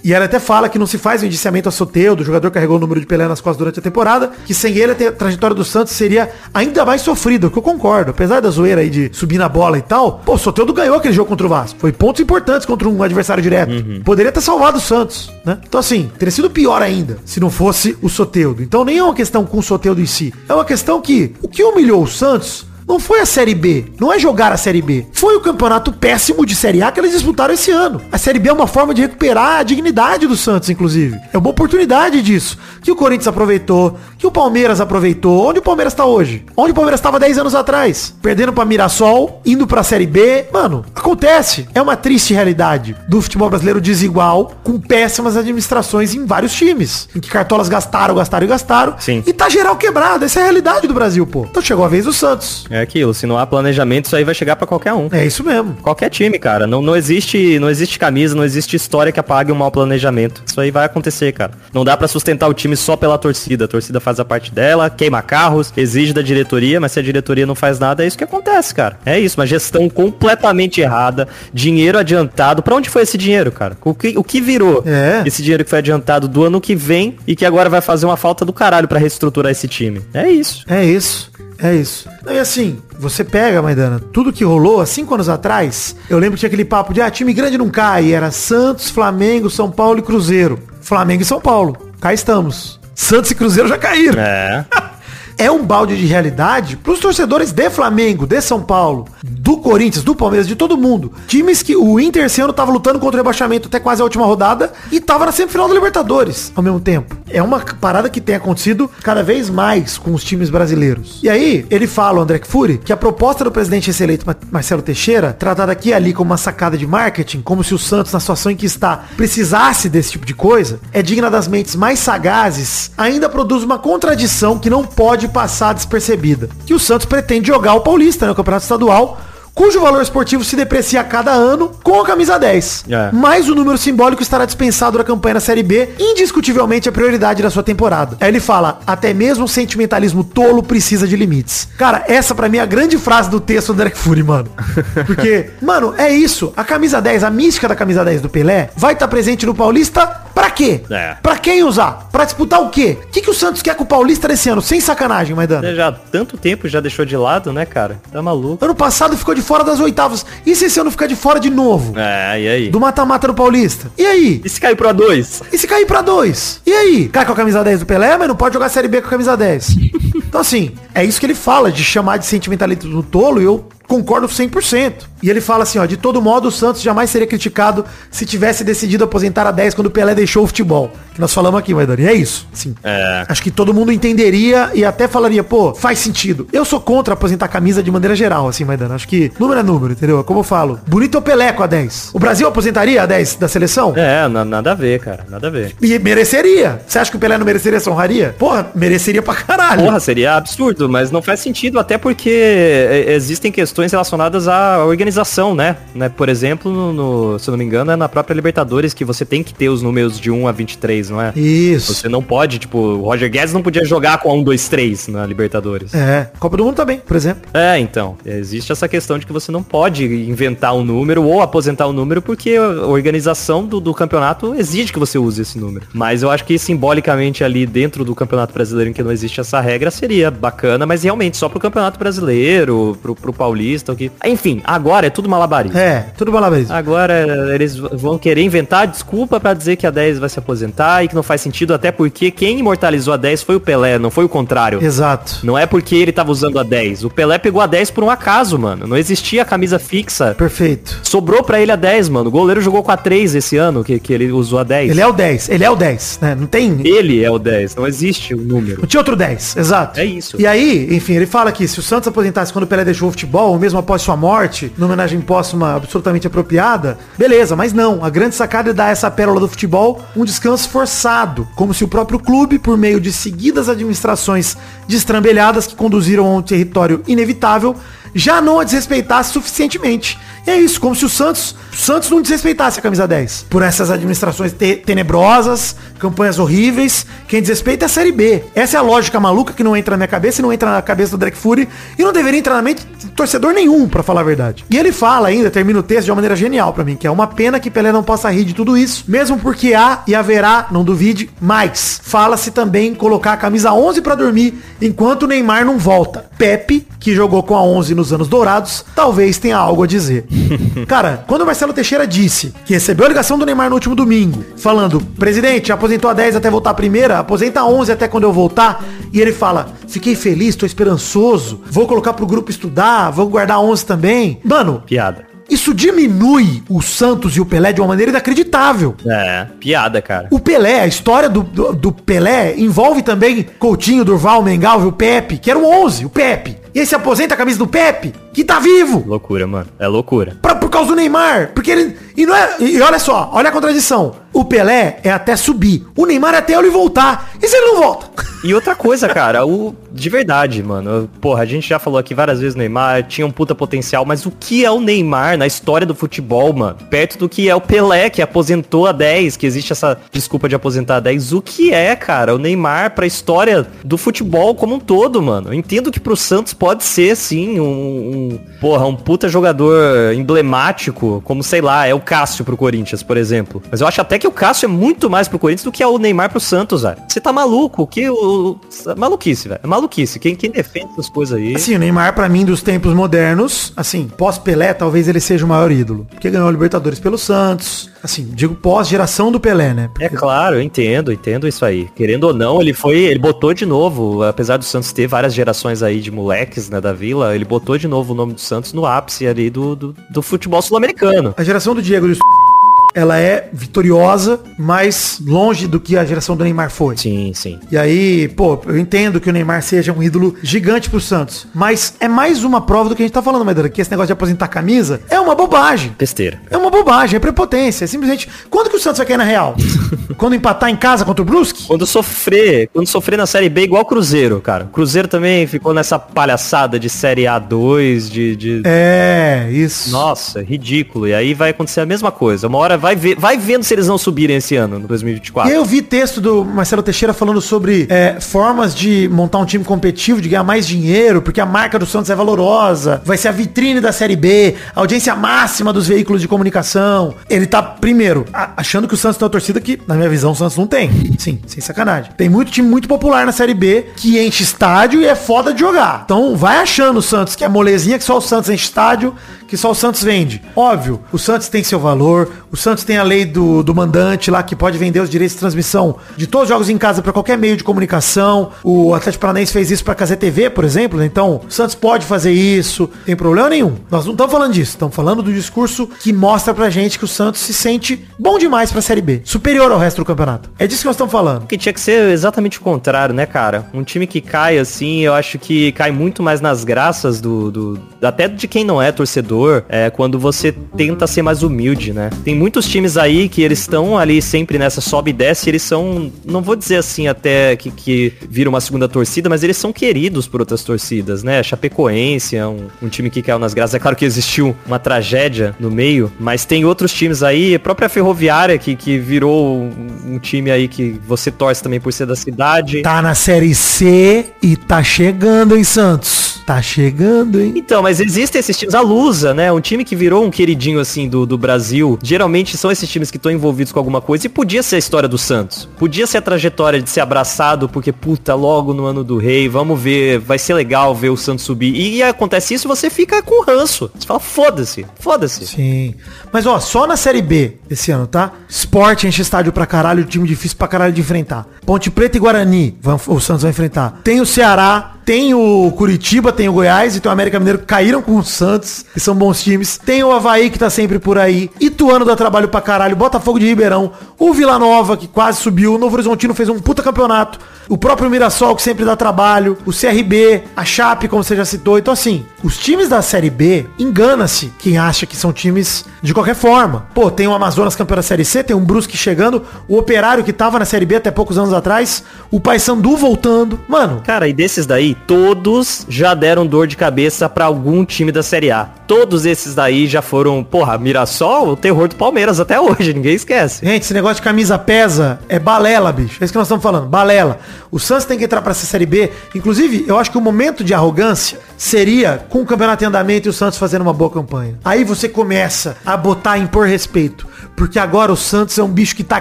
e ela até fala que não se faz o indiciamento a Soteudo, o jogador carregou o número de Pelé nas costas durante a temporada, que sem ele a trajetória do Santos seria ainda mais sofrida, que eu concordo. Apesar da zoeira aí de subir na bola e tal, pô, o Soteudo ganhou aquele jogo contra o Vasco. Foi pontos importantes contra um adversário direto. Poderia ter salvado o Santos, né? Então assim, teria sido pior ainda se não fosse o Soteudo. Então nem é uma questão com o Soteudo em si. É uma questão que o que humilhou o Santos não foi a Série B, não é jogar a Série B. Foi o campeonato péssimo de Série A que eles disputaram esse ano. A Série B é uma forma de recuperar a dignidade do Santos, inclusive. É uma oportunidade disso. Que o Corinthians aproveitou, que o Palmeiras aproveitou. Onde o Palmeiras tá hoje? Onde o Palmeiras estava 10 anos atrás? Perdendo pra Mirassol, indo pra Série B. Mano, acontece. É uma triste realidade do futebol brasileiro desigual, com péssimas administrações em vários times. Em que cartolas gastaram, gastaram e gastaram. Sim. E tá geral quebrado. Essa é a realidade do Brasil, pô. Então chegou a vez do Santos. É aquilo, se não há planejamento, isso aí vai chegar pra qualquer um. É isso mesmo. Qualquer time, cara. Não, não existe não existe camisa, não existe história que apague um mau planejamento. Isso aí vai acontecer, cara. Não dá pra sustentar o time só pela torcida. A torcida faz a parte dela, queima carros, exige da diretoria, mas se a diretoria não faz nada, é isso que acontece, cara. É isso, uma gestão completamente errada, dinheiro adiantado. Pra onde foi esse dinheiro, cara? O que, o que virou É. esse dinheiro que foi adiantado do ano que vem e que agora vai fazer uma falta do caralho pra reestruturar esse time? É isso. É isso. É isso. E assim, você pega, Maidana, tudo que rolou há cinco anos atrás, eu lembro que tinha aquele papo de, ah, time grande não cai. Era Santos, Flamengo, São Paulo e Cruzeiro. Flamengo e São Paulo. Cá estamos. Santos e Cruzeiro já caíram. É. É um balde de realidade pros torcedores de Flamengo, de São Paulo, do Corinthians, do Palmeiras, de todo mundo. Times que o Inter esse ano tava lutando contra o rebaixamento até quase a última rodada e tava na semifinal da Libertadores ao mesmo tempo. É uma parada que tem acontecido cada vez mais com os times brasileiros. E aí, ele fala, André Fury, que a proposta do presidente eleito Ma- Marcelo Teixeira, tratada aqui e ali como uma sacada de marketing, como se o Santos, na situação em que está, precisasse desse tipo de coisa, é digna das mentes mais sagazes, ainda produz uma contradição que não pode passar despercebida. Que o Santos pretende jogar o Paulista, né, o Campeonato Estadual, cujo valor esportivo se deprecia a cada ano com a camisa 10. É. Mas o número simbólico estará dispensado da campanha na Série B, indiscutivelmente a prioridade da sua temporada. Aí ele fala, até mesmo o sentimentalismo tolo precisa de limites. Cara, essa pra mim é a grande frase do texto do Derek Fury, mano. Porque, mano, é isso. A camisa 10, a mística da camisa 10 do Pelé, vai estar presente no Paulista pra quê? É. Pra quem usar? Pra disputar o quê? O que, que o Santos quer com o Paulista desse ano? Sem sacanagem, Maidana. Já há tanto tempo já deixou de lado, né, cara? Tá maluco. Ano passado ficou de fora das oitavas. E se esse ano ficar de fora de novo? É, e aí? Do mata-mata do Paulista. E aí? E se cair pro A2? E se cair pra dois? E aí? Cai com a camisa 10 do Pelé, mas não pode jogar Série B com a camisa 10. Então assim, é isso que ele fala, de chamar de sentimentalismo tolo, e eu concordo 100%. E ele fala assim, ó, de todo modo o Santos jamais seria criticado se tivesse decidido aposentar a 10 quando o Pelé deixou o futebol. Que nós falamos aqui, Maidani. E é isso. Sim. É. Acho que todo mundo entenderia e até falaria, pô, faz sentido. Eu sou contra aposentar a camisa de maneira geral, assim, Maidana. Acho que número é número, entendeu? Como eu falo. Bonito é o Pelé com a 10. O Brasil aposentaria a 10 da seleção? É, na- nada a ver, cara. Nada a ver. E mereceria. Você acha que o Pelé não mereceria essa honraria? Porra, mereceria pra caralho. Porra, seria absurdo, mas não faz sentido, até porque é, existem questões relacionadas à organização, né? né? Por exemplo, no, no- se eu não me engano, é na própria Libertadores que você tem que ter os números de 1 a 23, não é? Isso. Você não pode, tipo, o Roger Guedes não podia jogar com a 1, 2, 3 na Libertadores. É, Copa do Mundo também, por exemplo. É, então, existe essa questão de que você não pode inventar um número ou aposentar um número porque a organização do, do campeonato exige que você use esse número. Mas eu acho que simbolicamente ali dentro do campeonato brasileiro em que não existe essa regra seria bacana, mas realmente só pro campeonato brasileiro, pro, pro paulista, que... Enfim, agora é tudo malabarismo. É, tudo malabarismo. Agora eles vão querer inventar desculpa pra dizer que a 10 vai se aposentar e que não faz sentido, até porque quem imortalizou a 10 foi o Pelé, não foi o contrário. Exato. Não é porque ele tava usando a 10. O Pelé pegou a 10 por um acaso, mano. Não existia a camisa fixa. Perfeito. Sobrou pra ele a 10, mano. O goleiro jogou com a 3 esse ano, que, que ele usou a 10. Ele é o 10, ele é o 10, né? Não tem... Ele é o 10, não existe o número. Não tinha outro 10, exato. É isso. E aí, enfim, ele fala que se o Santos aposentasse quando o Pelé deixou o futebol, ou mesmo após sua morte, numa homenagem póstuma absolutamente apropriada, beleza, mas não. A grande sacada é dar essa pérola do futebol um descanso forçado, como se o próprio clube, por meio de seguidas administrações destrambelhadas que conduziram a um território inevitável, já não a desrespeitasse suficientemente. E é isso, como se o Santos, o Santos não desrespeitasse a camisa 10. Por essas administrações te- tenebrosas, campanhas horríveis, quem desrespeita é a Série B. Essa é a lógica maluca que não entra na minha cabeça e não entra na cabeça do Drake Fury e não deveria entrar na mente de torcedor nenhum, pra falar a verdade. E ele fala ainda, termina o texto de uma maneira genial pra mim, que é uma pena que Pelé não possa rir de tudo isso, mesmo porque há e haverá, não duvide, mais. Fala-se também em colocar a camisa 11 pra dormir enquanto o Neymar não volta. Pepe, que jogou com a 11 nos anos dourados, talvez tenha algo a dizer. Cara, quando o Marcelo Marcelo Teixeira disse que recebeu a ligação do Neymar no último domingo, falando, presidente, aposentou a 10 até voltar a primeira, aposenta a 11 até quando eu voltar. E ele fala, fiquei feliz, tô esperançoso, vou colocar pro grupo estudar, vou guardar a 11 também. Mano, Piada. isso diminui o Santos e o Pelé de uma maneira inacreditável. É, piada, cara. O Pelé, a história do, do, do Pelé envolve também Coutinho, Durval, Mengal, o Pepe, que era o 11, o Pepe. E aí se aposenta a camisa do Pepe, que tá vivo. Loucura, mano. É loucura. Pra, causa do Neymar. Porque ele. E não é. E olha só, olha a contradição. O Pelé é até subir. O Neymar é até ele voltar. E se ele não volta? E outra coisa, cara, o de verdade, mano. Porra, a gente já falou aqui várias vezes Neymar tinha um puta potencial, mas o que é o Neymar na história do futebol, mano? Perto do que é o Pelé, que aposentou a 10, que existe essa desculpa de aposentar a 10. O que é, cara, o Neymar pra história do futebol como um todo, mano? Eu entendo que pro Santos pode ser, sim, um, um porra, um puta jogador emblemático, como, sei lá, é o Cássio pro Corinthians, por exemplo. Mas eu acho até que o Cássio é muito mais pro Corinthians do que é o Neymar pro Santos, velho. Você tá maluco? Que o... Maluquice, velho. É maluquice. Quem, quem defende essas coisas aí... Assim, o Neymar, pra mim, dos tempos modernos, assim, pós-Pelé, talvez ele seja o maior ídolo. Porque ganhou a Libertadores pelo Santos. Assim, digo pós-geração do Pelé, né? É Porque- claro, eu entendo, entendo isso aí. Querendo ou não, ele foi, ele botou de novo, apesar do Santos ter várias gerações aí de moleques, né, da Vila, ele botou de novo o nome do Santos no ápice ali do, do, do futebol sul-americano. A geração do Diego e do ela é vitoriosa, mas longe do que a geração do Neymar foi. Sim, sim. E aí, pô, eu entendo que o Neymar seja um ídolo gigante pro Santos. Mas é mais uma prova do que a gente tá falando, Maidana, que esse negócio de aposentar camisa é uma bobagem. Besteira. É uma bobagem, é prepotência. É simplesmente. Quando que o Santos vai cair na real? Quando empatar em casa contra o Brusque? Quando sofrer, quando sofrer na Série B igual o Cruzeiro, cara. O Cruzeiro também ficou nessa palhaçada de Série A2, de... de... É, isso. Nossa, ridículo. E aí vai acontecer a mesma coisa. Uma hora vai ver, vai vendo se eles não subirem esse ano, no 2024. E eu vi texto do Marcelo Teixeira falando sobre é, formas de montar um time competitivo, de ganhar mais dinheiro, porque a marca do Santos é valorosa, vai ser a vitrine da Série B, a audiência máxima dos veículos de comunicação. Ele tá, primeiro, achando que o Santos tem uma torcida que, na minha visão, o Santos não tem. Sim, sem sacanagem. Tem muito time muito popular na Série B que enche estádio e é foda de jogar. Então vai achando o Santos que é molezinha, que só o Santos enche estádio, que só o Santos vende. Óbvio, o Santos tem seu valor, o Santos tem a lei do, do mandante lá que pode vender os direitos de transmissão de todos os jogos em casa para qualquer meio de comunicação. O Atlético Paranaense fez isso para Casé TV, por exemplo, né? então o Santos pode fazer isso, tem problema nenhum. Nós não estamos falando disso, estamos falando do discurso que mostra pra gente que o Santos se sente bom demais pra Série B, superior ao resto do campeonato. É disso que nós estamos falando. Que tinha que ser exatamente o contrário, né, cara? Um time que cai assim, eu acho que cai muito mais nas graças do. do- até de quem não é torcedor, é quando você tenta ser mais humilde, né? Tem muitos times aí que eles estão ali sempre nessa sobe e desce, eles são. Não vou dizer assim até que, que vira uma segunda torcida, mas eles são queridos por outras torcidas, né? Chapecoense é um, um time que caiu nas graças. É claro que existiu uma tragédia no meio, mas tem outros times aí, a própria Ferroviária que, que virou um, um time aí que você torce também por ser da cidade. Tá na Série C e tá chegando, hein, Santos? Tá chegando, hein? Então, mas existem esses times. A Lusa, né? Um time que virou um queridinho, assim, do, do Brasil. Geralmente são esses times que estão envolvidos com alguma coisa. E podia ser a história do Santos. Podia ser a trajetória de ser abraçado, porque, puta, logo no ano do rei, vamos ver, vai ser legal ver o Santos subir. E, acontece isso, você fica com ranço. Você fala, foda-se, foda-se. Sim. Mas ó, só na Série B esse ano, tá? Sport enche estádio pra caralho, time difícil pra caralho de enfrentar. Ponte Preta e Guarani, vão- o Santos vai enfrentar. Tem o Ceará, tem o Curitiba, tem o Goiás e tem o América Mineiro que caíram com o Santos, que são bons times. Tem o Havaí que tá sempre por aí. Ituano dá trabalho pra caralho. Botafogo de Ribeirão. O Vila Nova que quase subiu. O Novo Horizontino fez um puta campeonato. O próprio Mirassol que sempre dá trabalho. O CRB, a Chape, como você já citou. Então assim, os times da Série B, engana-se quem acha que são times de qualquer forma. Pô, tem o Amazonas campeão da Série C, tem um Brusque chegando, o Operário que tava na Série B até poucos anos atrás, o Paysandu voltando. Mano, Cara, e desses daí, todos já deram dor de cabeça pra algum time da Série A. Todos esses daí já foram, porra, Mirassol, o terror do Palmeiras até hoje, ninguém esquece. Gente, esse negócio de camisa pesa é balela, bicho. É isso que nós estamos falando, balela. O Santos tem que entrar pra essa Série B. Inclusive, eu acho que o momento de arrogância seria com o campeonato em andamento e o Santos fazendo uma boa campanha. Aí você começa a botar, impor respeito. Porque agora o Santos é um bicho que tá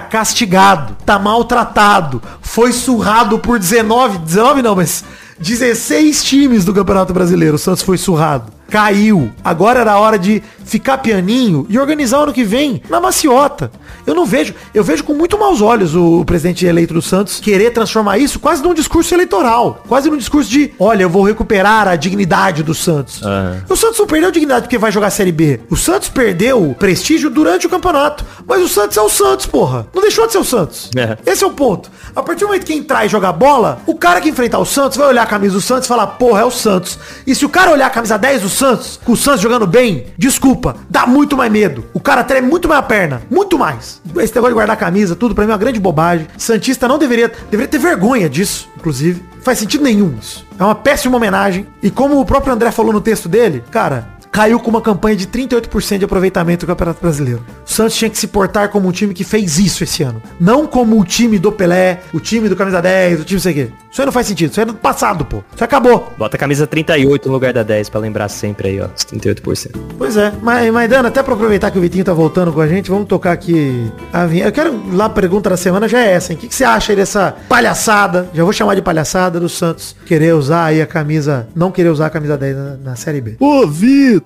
castigado, tá maltratado, foi surrado por 19, 19 não, mas 16 times do Campeonato Brasileiro. O Santos foi surrado. Caiu. Agora era a hora de ficar pianinho e organizar o ano que vem na maciota. Eu não vejo, eu vejo com muito maus olhos o, o presidente eleito do Santos querer transformar isso quase num discurso eleitoral, quase num discurso de, olha, eu vou recuperar a dignidade do Santos. Aham. O Santos não perdeu dignidade porque vai jogar a Série B. O Santos perdeu prestígio durante o campeonato. Mas o Santos é o Santos, porra. Não deixou de ser o Santos. É. Esse é o ponto. A partir do momento que entrar e jogar bola, o cara que enfrentar o Santos vai olhar a camisa do Santos e falar, porra, é o Santos. E se o cara olhar a camisa 10 do Santos, com o Santos jogando bem, desculpa, dá muito mais medo. O cara treme muito mais a perna. Muito mais. Esse negócio de guardar camisa, tudo, pra mim é uma grande bobagem. Santista não deveria, deveria ter vergonha disso, inclusive. Faz sentido nenhum isso. É uma péssima homenagem. E como o próprio André falou no texto dele, cara, caiu com uma campanha de 38% de aproveitamento do Campeonato Brasileiro. O Santos tinha que se portar como um time que fez isso esse ano. Não como o time do Pelé, o time do Camisa 10, o time sei o quê. Isso aí não faz sentido. Isso aí é do passado, pô. Isso acabou. Bota a camisa 38 no lugar da 10 pra lembrar sempre aí, ó. Os 38%. Pois é. Mas, mas Dana, até pra aproveitar que o Vitinho tá voltando com a gente, vamos tocar aqui a vinheta. Eu quero lá a pergunta da semana já é essa, hein? O que, que você acha aí dessa palhaçada? Já vou chamar de palhaçada do Santos querer usar aí a camisa, não querer usar a camisa 10 na, na Série B. Ô, Vitor,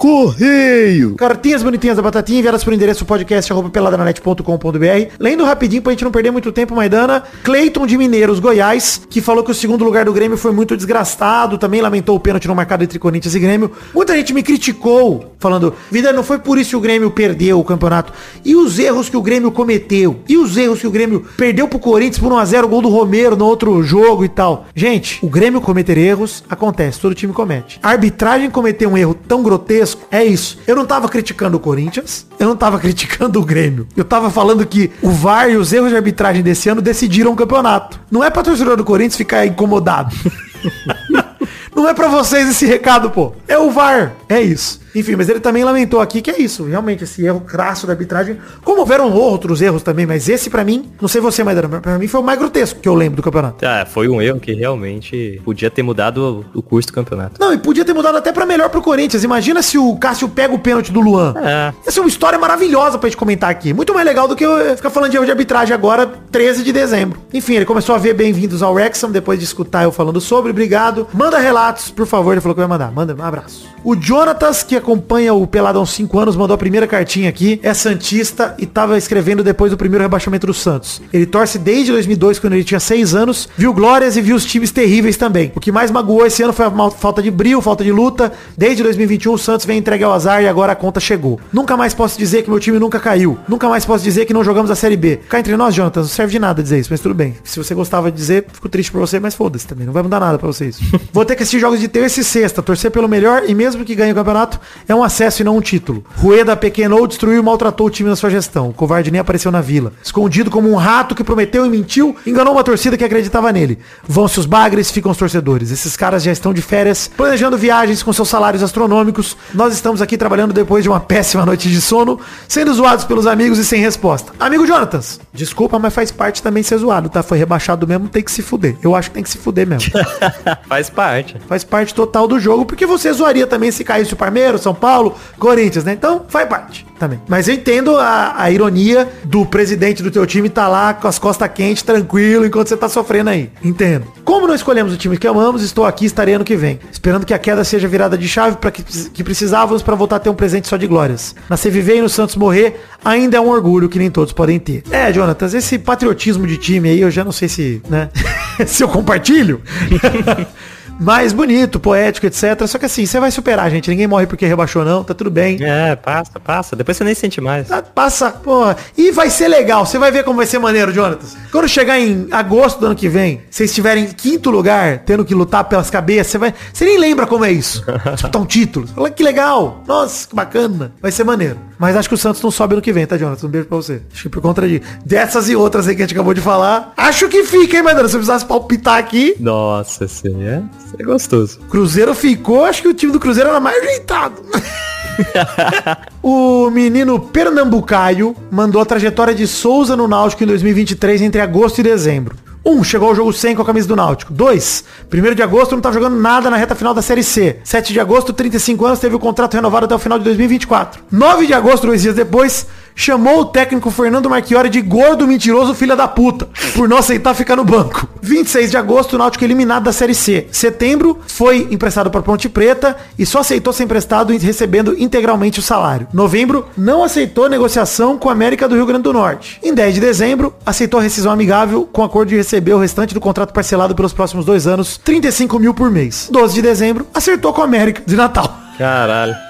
correio. Cartinhas bonitinhas da Batatinha enviadas por endereço podcast. Lendo rapidinho pra gente não perder muito tempo, Maidana. Cleiton de Mineiros, Goiás, que falou que o segundo lugar do Grêmio foi muito desgastado. Também lamentou o pênalti não marcado entre Corinthians e Grêmio. Muita gente me criticou, falando, vida, não foi por isso que o Grêmio perdeu o campeonato. E os erros que o Grêmio cometeu? E os erros que o Grêmio perdeu pro Corinthians por 1x0, gol do Romero no outro jogo e tal. Gente, o Grêmio cometer erros acontece, todo time comete. A arbitragem cometer um erro tão grotesco, é isso. Eu não tava criticando o Corinthians, eu não tava criticando o Grêmio. Eu tava falando que o VAR e os erros de arbitragem desse ano decidiram o campeonato. Não é pra torcedor do Corinthians ficar incomodado. Não é pra vocês esse recado, pô. É o VAR. É isso. Enfim, mas ele também lamentou aqui que é isso. Realmente, esse erro crasso da arbitragem. Como houveram outros erros também, mas esse pra mim, não sei você, mas pra mim foi o mais grotesco que eu lembro do campeonato. Ah, foi um erro que realmente podia ter mudado o curso do campeonato. Não, e podia ter mudado até pra melhor pro Corinthians. Imagina se o Cássio pega o pênalti do Luan. É. Essa é uma história maravilhosa pra gente comentar aqui. Muito mais legal do que eu ficar falando de erro de arbitragem agora, 13 de dezembro. Enfim, ele começou a ver bem-vindos ao Wrexham depois de escutar eu falando sobre. Obrigado. Manda relatos, por favor. Ele falou que vai mandar. Manda um abraço. O Jonatas, que acompanha o uns 5 anos, mandou a primeira cartinha aqui. É Santista e tava escrevendo depois do primeiro rebaixamento do Santos. Ele torce desde 2002, quando ele tinha 6 anos. Viu glórias e viu os times terríveis também. O que mais magoou esse ano foi a falta de brilho, falta de luta. Desde 2021 o Santos vem entregue ao azar e agora a conta chegou. Nunca mais posso dizer que meu time nunca caiu. Nunca mais posso dizer que não jogamos a Série B. Cá entre nós, Jonathan, não serve de nada dizer isso, mas tudo bem. Se você gostava de dizer, fico triste por você, mas foda-se também. Não vai mudar nada pra vocês. Vou ter que assistir jogos de terça e sexta, torcer pelo melhor e mesmo que ganhe o campeonato, é um acesso e não um título. Rueda pequenou, destruiu e maltratou o time na sua gestão. O covarde nem apareceu na vila. Escondido como um rato que prometeu e mentiu, enganou uma torcida que acreditava nele. Vão-se os bagres, ficam os torcedores. Esses caras já estão de férias, planejando viagens com seus salários astronômicos. Nós estamos aqui trabalhando depois de uma péssima noite de sono, sendo zoados pelos amigos e sem resposta. Amigo Jonatas, desculpa, mas faz parte também ser zoado, tá? Foi rebaixado mesmo, tem que se fuder. Eu acho que tem que se fuder mesmo. Faz parte. Faz parte total do jogo, porque você zoaria também se caísse o Palmeiras, São Paulo, Corinthians, né? Então, faz parte também. Mas eu entendo a, a ironia do presidente do teu time tá lá com as costas quentes, tranquilo, enquanto você tá sofrendo aí. Entendo. Como não escolhemos o time que amamos, estou aqui, estarei ano que vem. Esperando que a queda seja virada de chave para que, que precisávamos para voltar a ter um presente só de glórias. Nascer viver e no Santos morrer ainda é um orgulho que nem todos podem ter. É, Jonatas, esse patriotismo de time aí, eu já não sei se, né? se eu compartilho. mais bonito, poético, etc. Só que assim, você vai superar, gente. Ninguém morre porque rebaixou, não. Tá tudo bem. É, passa, passa. Depois você nem sente mais. Tá, Passa, porra. E vai ser legal. Você vai ver como vai ser maneiro, Jonatas. Quando chegar em agosto do ano que vem, vocês estiverem em quinto lugar, tendo que lutar pelas cabeças, você vai. Você nem lembra como é isso. Disputar um título. Você Fala que legal. Nossa, que bacana. Vai ser maneiro. Mas acho que o Santos não sobe ano que vem, tá, Jonatas? Um beijo pra você. Acho que por conta de dessas e outras aí que a gente acabou de falar. Acho que fica, hein, Maidana? Se eu precisasse palpitar aqui. Nossa, sim, é, gostoso. Cruzeiro ficou, acho que o time do Cruzeiro era mais ajeitado. o menino Pernambucaio mandou a trajetória de Souza no Náutico em 2023 entre agosto e dezembro. 1. Um, chegou ao jogo 100 com a camisa do Náutico. 2. 1 de agosto não tá jogando nada na reta final da Série C. 7 de agosto, 35 anos, teve o contrato renovado até o final de 2024. 9 de agosto, dois dias depois, chamou o técnico Fernando Marchiori de gordo mentiroso filha da puta, por não aceitar ficar no banco. 26 de agosto, o Náutico eliminado da Série C. Setembro, foi emprestado para Ponte Preta e só aceitou ser emprestado recebendo integralmente o salário. Novembro, não aceitou negociação com a América do Rio Grande do Norte. Em 10 de dezembro, aceitou a rescisão amigável com acordo de receber o restante do contrato parcelado pelos próximos dois anos, 35 mil por mês. 12 de dezembro, acertou com a América de Natal. Caralho.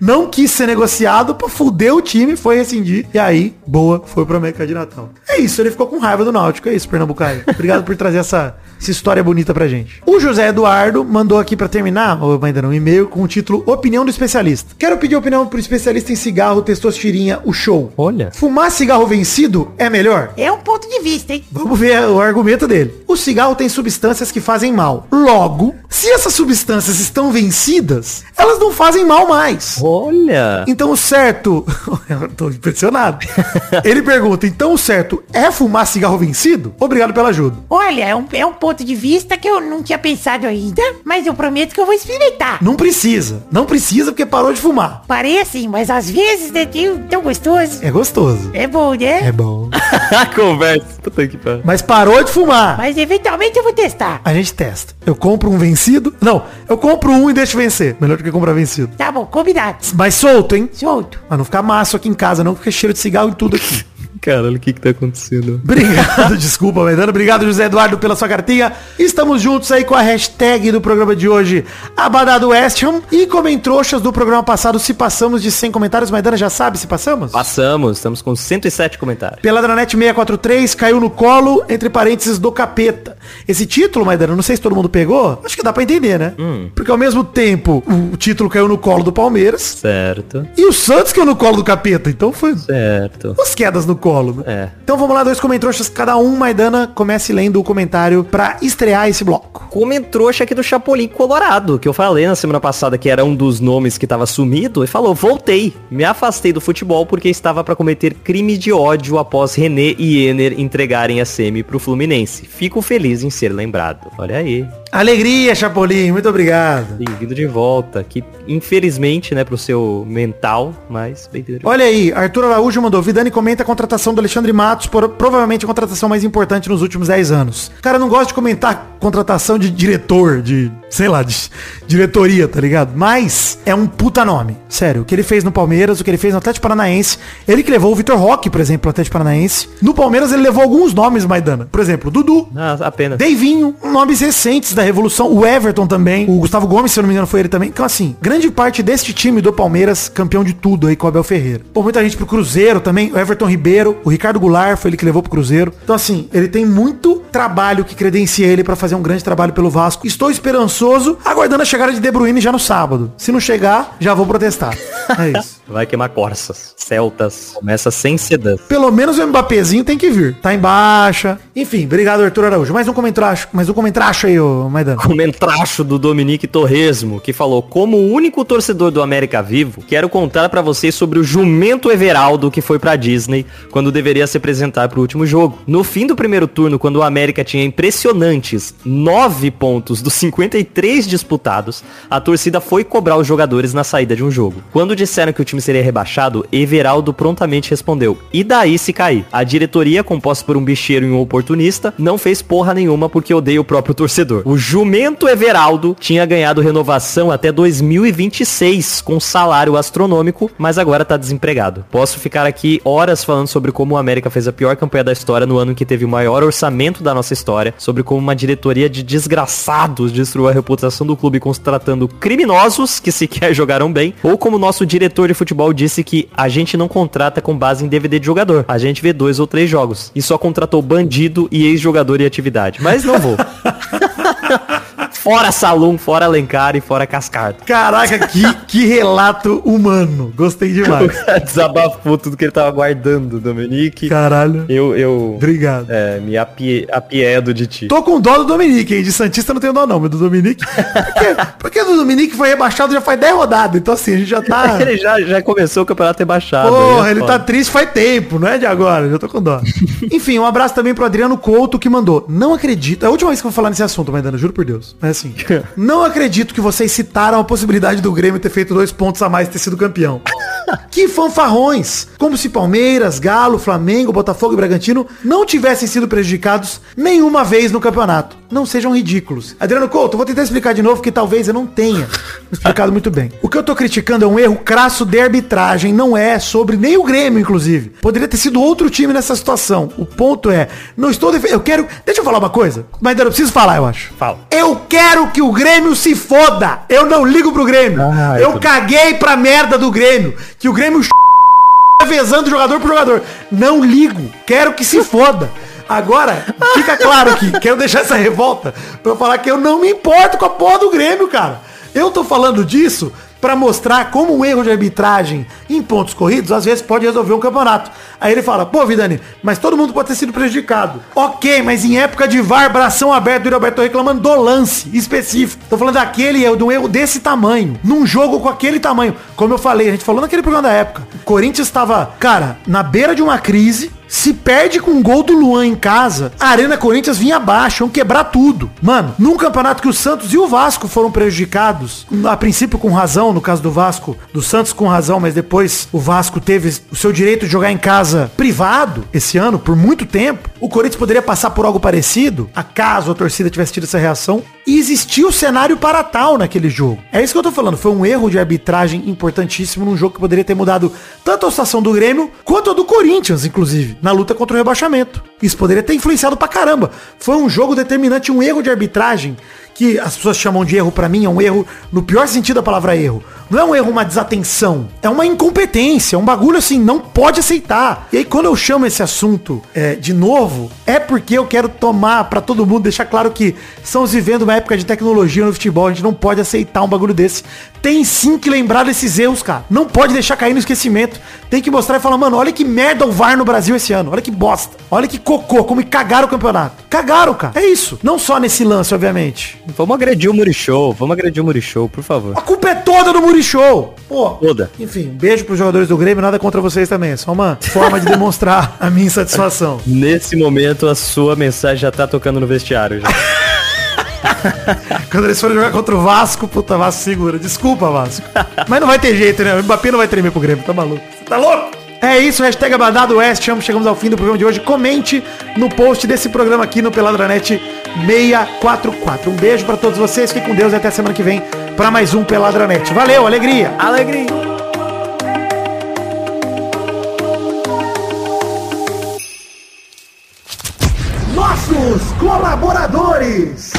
Não quis ser negociado pra fuder o time, foi rescindir. E aí, boa, foi pro América de Natal. É isso, ele ficou com raiva do Náutico. É isso, Pernambucaio. Obrigado por trazer essa, essa história bonita pra gente. O José Eduardo mandou aqui pra terminar, ou ainda não, um e-mail com o título Opinião do Especialista. Quero pedir opinião pro especialista em cigarro Testostirinha, o show. Olha. Fumar cigarro vencido é melhor? É um ponto de vista, hein? Vamos ver o argumento dele. O cigarro tem substâncias que fazem mal. Logo, se essas substâncias estão vencidas, elas não fazem mal mais. Olha. Então o certo. Eu tô impressionado. Ele pergunta: então o certo é fumar cigarro vencido? Obrigado pela ajuda. Olha, é um, é um ponto de vista que eu não tinha pensado ainda, mas eu prometo que eu vou experimentar. Não precisa. Não precisa porque parou de fumar. Parei assim, mas às vezes é tão tão gostoso. É gostoso. É bom, né? É bom. A conversa. Puta que pariu. Mas parou de fumar. Mas eventualmente eu vou testar. A gente testa. Eu compro um vencido. Não, eu compro um e deixo vencer. Melhor do que comprar vencido. Tá bom, combinado. Mas solto, hein? Solto. Pra não ficar maço aqui em casa, não, porque cheiro de cigarro e tudo aqui. Caralho, o que que tá acontecendo? Obrigado, desculpa, Maidana. Obrigado, José Eduardo, pela sua cartinha. Estamos juntos aí com a hashtag do programa de hoje, Abadado West Ham. E comentroxas do programa passado, se passamos de 100 comentários. Maidana já sabe se passamos? Passamos, estamos com 107 comentários. Peladranet 643 caiu no colo, entre parênteses, do capeta. Esse título, Maidana, não sei se todo mundo pegou. Acho que dá pra entender, né? Porque ao mesmo tempo, o título caiu no colo do Palmeiras. Certo. E o Santos caiu no colo do capeta. Então foi Certo. As quedas no colo, né? É. Então vamos lá, dois comentroxas, cada um, Maidana, comece lendo o comentário pra estrear esse bloco. Comentrouxa aqui do Chapolin Colorado, que eu falei na semana passada que era um dos nomes que tava sumido, e falou, voltei, me afastei do futebol porque estava pra cometer crime de ódio após René e Ener entregarem a semi pro Fluminense. Fico feliz em ser lembrado. Olha aí, Alegria, Chapolin, muito obrigado. bem-vindo de volta, que infelizmente, né, pro seu mental, mas bem-vindo. Olha aí, Arthur Araújo mandou, Vidani comenta a contratação do Alexandre Matos, por, provavelmente a contratação mais importante nos últimos 10 anos. Cara, eu não gosto de comentar contratação de diretor, de, sei lá, de diretoria, tá ligado? Mas é um puta nome. Sério, o que ele fez no Palmeiras, o que ele fez no Atlético Paranaense, ele que levou o Vitor Roque, por exemplo, pro Atlético Paranaense. No Palmeiras ele levou alguns nomes, Maidana. Por exemplo, Dudu, Ah, apenas. Deivinho, nomes recentes da Revolução, o Everton também, o Gustavo Gomes, se eu não me engano, foi ele também. Então, assim, grande parte deste time do Palmeiras, campeão de tudo aí com o Abel Ferreira. Pô, muita gente pro Cruzeiro também, o Everton Ribeiro, o Ricardo Goulart foi ele que levou pro Cruzeiro. Então, assim, ele tem muito trabalho que credencia ele pra fazer um grande trabalho pelo Vasco. Estou esperançoso, aguardando a chegada de De Bruyne já no sábado. Se não chegar, já vou protestar. É isso. Vai queimar Corsas, Celtas, começa sem sedã. Pelo menos o Mbappézinho tem que vir. Tá em baixa. Enfim, obrigado, Arthur Araújo. Mais um comentário, mais um comentário aí, ô Maidana. Comentracho do Dominique Torresmo, que falou, como o único torcedor do América vivo, quero contar pra vocês sobre o jumento Everaldo que foi pra Disney quando deveria se apresentar pro último jogo. No fim do primeiro turno, quando o América tinha impressionantes 9 pontos dos 53 disputados, a torcida foi cobrar os jogadores na saída de um jogo. Quando disseram que o time seria rebaixado, Everaldo prontamente respondeu, e daí se cair? A diretoria, composta por um bicheiro e um oportunista, não fez porra nenhuma porque odeia o próprio torcedor. O jumento Everaldo tinha ganhado renovação até 2026 com salário astronômico, mas agora tá desempregado. Posso ficar aqui horas falando sobre como o América fez a pior campanha da história no ano que teve o maior orçamento da nossa história, sobre como uma diretoria de desgraçados destruiu a reputação do clube contratando criminosos que sequer jogaram bem, ou como nosso diretor de futebol disse que a gente não contrata com base em DVD de jogador, a gente vê dois ou três jogos e só contratou bandido e ex-jogador em atividade. Mas não vou. fora Salum, fora Alencar e fora Cascardo. Caraca, que, que relato humano. Gostei demais. Desabafou tudo que ele tava guardando, Dominique. Caralho. Eu, eu Obrigado. é, me apie, apiedo de ti. Tô com dó do Dominique, hein? De Santista não tenho dó não, mas do Dominique... Porque, porque do Dominique foi rebaixado já faz 10 rodadas, então assim, a gente já tá... Ele já, já começou o campeonato rebaixado. Porra, é ele foda. tá triste faz tempo, não é de agora, já tô com dó. Enfim, um abraço também pro Adriano Couto que mandou. Não acredito. É a última vez que eu vou falar nesse assunto, Maidana, juro por Deus. Mas assim. Não acredito que vocês citaram a possibilidade do Grêmio ter feito dois pontos a mais e ter sido campeão. Que fanfarrões! Como se Palmeiras, Galo, Flamengo, Botafogo e Bragantino não tivessem sido prejudicados nenhuma vez no campeonato. Não sejam ridículos. Adriano Couto, eu vou tentar explicar de novo que talvez eu não tenha explicado muito bem. O que eu tô criticando é um erro crasso de arbitragem, não é sobre nem o Grêmio, inclusive. Poderia ter sido outro time nessa situação. O ponto é, não estou defendendo. Eu quero. Deixa eu falar uma coisa. Mas ainda não preciso falar, eu acho. Fala. Eu quero que o Grêmio se foda. Eu não ligo pro Grêmio. Ah, eu eu tô- caguei pra merda do Grêmio. Que o Grêmio vezando jogador por jogador. Não ligo. Quero que se foda. Agora, fica claro aqui, quero deixar essa revolta pra falar que eu não me importo com a porra do Grêmio, cara. Eu tô falando disso pra mostrar como um erro de arbitragem em pontos corridos às vezes pode resolver um campeonato. Aí ele fala, pô, Vidani, mas todo mundo pode ter sido prejudicado. Ok, mas em época de VAR, bração aberto, o Roberto reclamando do lance específico. Tô falando daquele erro, de um erro desse tamanho. Num jogo com aquele tamanho. Como eu falei, a gente falou naquele programa da época. O Corinthians estava, cara, na beira de uma crise. Se perde com um gol do Luan em casa, a Arena Corinthians vinha abaixo, iam quebrar tudo. Mano, num campeonato que o Santos e o Vasco foram prejudicados, a princípio com razão, no caso do Vasco, do Santos com razão, mas depois o Vasco teve o seu direito de jogar em casa privado esse ano, por muito tempo. O Corinthians poderia passar por algo parecido, acaso a torcida tivesse tido essa reação. E existia o cenário para tal naquele jogo. É isso que eu tô falando. Foi um erro de arbitragem importantíssimo num jogo que poderia ter mudado tanto a situação do Grêmio quanto a do Corinthians, inclusive, na luta contra o rebaixamento. Isso poderia ter influenciado pra caramba. Foi um jogo determinante, um erro de arbitragem que as pessoas chamam de erro pra mim, é um erro no pior sentido da palavra erro. Não é um erro, uma desatenção. É uma incompetência, é um bagulho assim, não pode aceitar. E aí quando eu chamo esse assunto é, de novo, é porque eu quero tomar pra todo mundo, deixar claro que estamos vivendo uma época de tecnologia no futebol, a gente não pode aceitar um bagulho desse. Tem sim que lembrar desses erros, cara. Não pode deixar cair no esquecimento. Tem que mostrar e falar, mano, olha que merda o VAR no Brasil esse ano. Olha que bosta. Olha que cocô, como cagaram o campeonato. Cagaram, cara. É isso. Não só nesse lance, obviamente. Vamos agredir o Murichou, vamos agredir o Murichou, por favor. A culpa é toda do Murichou. Pô. Toda. Enfim, beijo pros jogadores do Grêmio, nada contra vocês também. É só uma forma de demonstrar a minha insatisfação. Nesse momento, a sua mensagem já tá tocando no vestiário. Já. Quando eles forem jogar contra o Vasco, puta, Vasco segura. Desculpa, Vasco. Mas não vai ter jeito, né? O Mbappé não vai tremer pro Grêmio, tá maluco? Você tá louco? É isso, hashtag Abadado West. Chegamos ao fim do programa de hoje. Comente no post desse programa aqui no Peladranet 644. Um beijo pra todos vocês, fiquem com Deus e até semana que vem pra mais um Peladranet. Valeu, alegria! Alegria! Nossos colaboradores!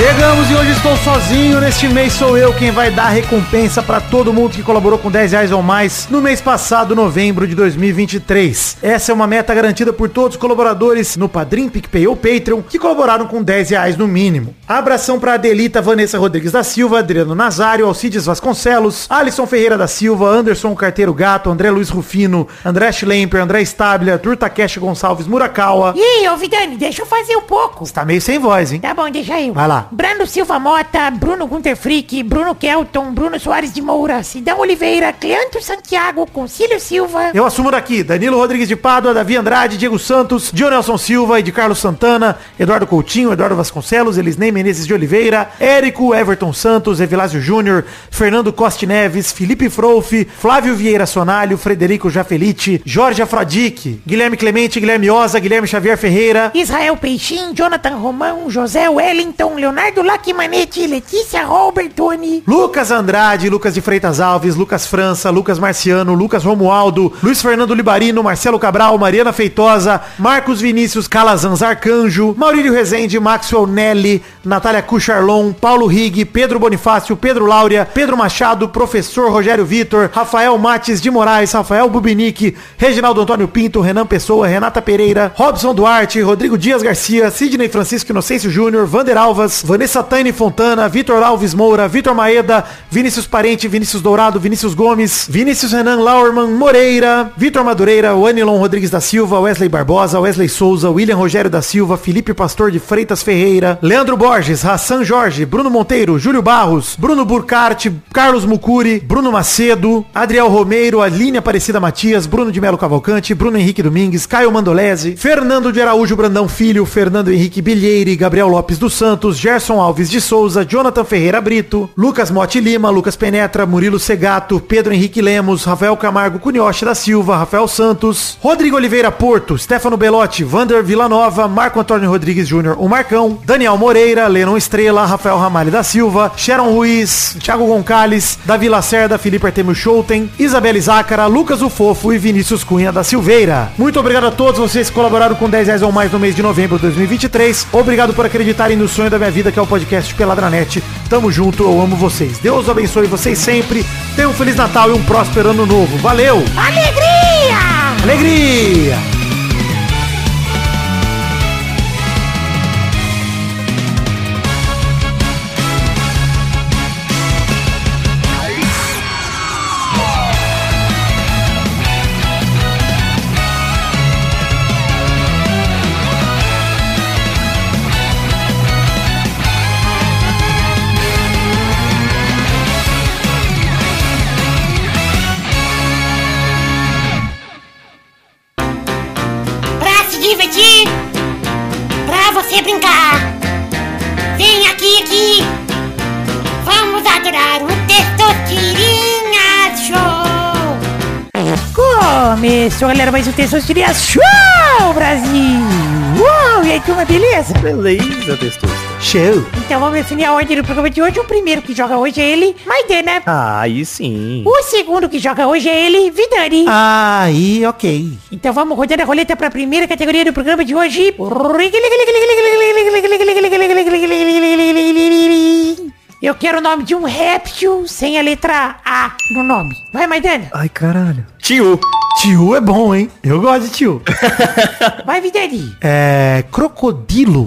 Chegamos e hoje estou sozinho. Neste mês sou eu quem vai dar recompensa para todo mundo que colaborou com 10 reais ou mais no mês passado, novembro de 2023. Essa é uma meta garantida por todos os colaboradores no Padrim, PicPay ou Patreon que colaboraram com 10 reais no mínimo. Abração para Adelita Vanessa Rodrigues da Silva, Adriano Nazário, Alcides Vasconcelos, Alisson Ferreira da Silva, Anderson Carteiro Gato, André Luiz Rufino, André Schlemper, André Stabler, Arthur Takeshi Gonçalves Murakawa. Aí, ô Vidani, deixa eu fazer um pouco. Tá meio sem voz, hein? Tá bom, deixa eu. Vai lá. Brando Silva Mota, Bruno Gunter Frick, Bruno Kelton, Bruno Soares de Moura, Sidão Oliveira, Cleanto Santiago, Concílio Silva. Eu assumo daqui, Danilo Rodrigues de Pádua, Davi Andrade, Diego Santos, Dionelson Silva e de Carlos Santana, Eduardo Coutinho, Eduardo Vasconcelos, Elisnei Menezes de Oliveira, Érico, Everton Santos, Evilásio Júnior, Fernando Costa Neves, Felipe Frouf, Flávio Vieira Sonalho, Frederico Jafelite, Jorge Afrodic, Guilherme Clemente, Guilherme Oza, Guilherme Xavier Ferreira, Israel Peixinho, Jonathan Romão, José Wellington, Leonardo Lacimanetti, Letícia Robertoni. Lucas Andrade, Lucas de Freitas Alves, Lucas França, Lucas Marciano, Lucas Romualdo, Luiz Fernando Libarino, Marcelo Cabral, Mariana Feitosa, Marcos Vinícius Calazans Arcanjo, Maurílio Rezende, Maxwell Nelly, Natália Cucharlon, Paulo Rig, Pedro Bonifácio, Pedro Láurea, Pedro Machado, Professor Rogério Vitor, Rafael Mates de Moraes, Rafael Bubinique, Reginaldo Antônio Pinto, Renan Pessoa, Renata Pereira, Robson Duarte, Rodrigo Dias Garcia, Sidney Francisco Inocêncio Júnior, Vander Alvas, Vanessa Taine Fontana, Vitor Alves Moura, Vitor Maeda, Vinícius Parente, Vinícius Dourado, Vinícius Gomes, Vinícius Renan Laurman Moreira, Vitor Madureira, Wanilon Rodrigues da Silva, Wesley Barbosa, Wesley Souza, William Rogério da Silva, Felipe Pastor de Freitas Ferreira, Leandro Borges, Hassan Jorge, Bruno Monteiro, Júlio Barros, Bruno Burkart, Carlos Mucuri, Bruno Macedo, Adriel Romeiro, Aline Aparecida Matias, Bruno de Melo Cavalcante, Bruno Henrique Domingues, Caio Mandolese, Fernando de Araújo Brandão Filho, Fernando Henrique Bilheire, Gabriel Lopes dos Santos, Gerson Alves de Souza, Jonathan Ferreira Brito, Lucas Motti Lima, Lucas Penetra, Murilo Segato, Pedro Henrique Lemos, Rafael Camargo Cunhoche da Silva, Rafael Santos, Rodrigo Oliveira Porto, Stefano Belotti, Vander Villanova, Marco Antônio Rodrigues Júnior, o Marcão, Daniel Moreira, Lennon Estrela, Rafael Ramalho da Silva, Sharon Ruiz, Thiago Gonçalves, Davi Lacerda, Felipe Artemio Schouten, Isabelle Zácara, Lucas o Fofo e Vinícius Cunha da Silveira. Muito obrigado a todos vocês que colaboraram com 10 reais ou mais no mês de novembro de 2023. Obrigado por acreditarem no sonho da minha vida, que é o podcast Peladranet. Tamo junto, eu amo vocês. Deus abençoe vocês sempre. Tenham um Feliz Natal e um próspero ano novo. Valeu! Alegria! Alegria! Galera, mais um Testosterinha Show, Brasil. Uou, e aí, turma, beleza? Beleza, testosta. Show! Então vamos definir a ordem do programa de hoje. O primeiro que joga hoje é ele, Maidana. Ah, aí sim. O segundo que joga hoje é ele, Vidani. Aí, ok. Então vamos rodando a roleta para a primeira categoria do programa de hoje. Eu quero o nome de um réptil sem a letra A no nome. Vai, Maidana. Ai, caralho. Tio. Tio é bom, hein? Eu gosto de tio. Vai, Vidani. É. Crocodilo.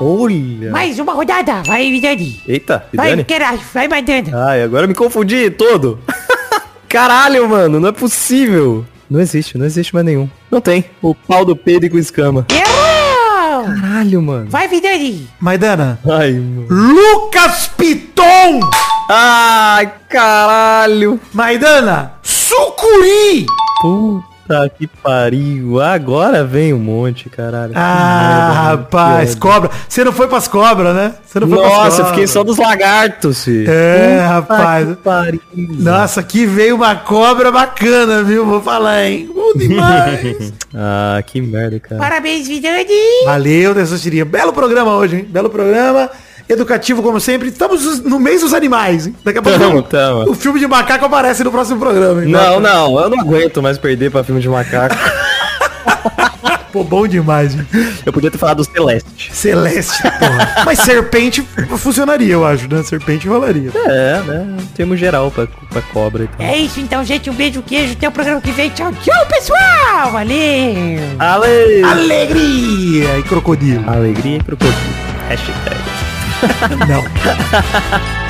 Olha. Mais uma rodada. Vai, Vidani. Eita, Vai, caralho. Vai, Maidana. Ai, agora eu me confundi todo. Caralho, mano, não é possível. Não existe, não existe mais nenhum. Não tem. O pau do Pedro com escama. Errou! Caralho, mano. Vai, Vidani. Maidana. Ai, mano. Lucas Piton! Ai, caralho. Maidana. Sucuri! Puta que pariu. Agora vem um monte, caralho. Ah, rapaz, cobra. Você não foi pras cobras, né? Você não foi pras Nossa, eu cobras. fiquei só dos lagartos, filho. É, Puta rapaz. que pariu. Nossa, aqui veio uma cobra bacana, viu? Vou falar, hein? Bom demais. Ah, que merda, cara. Parabéns, Vidani. Valeu, Tessostirinha. Belo programa hoje, hein? Belo programa. Educativo, como sempre. Estamos no mês dos animais, hein? Daqui a pouco Tamo, tamo. o filme de macaco aparece no próximo programa, hein? Não, não, eu não aguento mais perder pra filme de macaco. Pô, bom demais, hein? Eu podia ter falado do Celeste. Celeste, porra. Mas serpente funcionaria, eu acho, né? Serpente rolaria. É, né? Termo geral pra, pra cobra e tal. É isso então, gente. Um beijo, queijo. Até o programa que vem. Tchau, tchau, pessoal. Valeu. Ale... Alegria e crocodilo. Alegria e crocodilo. Hashtag. Não.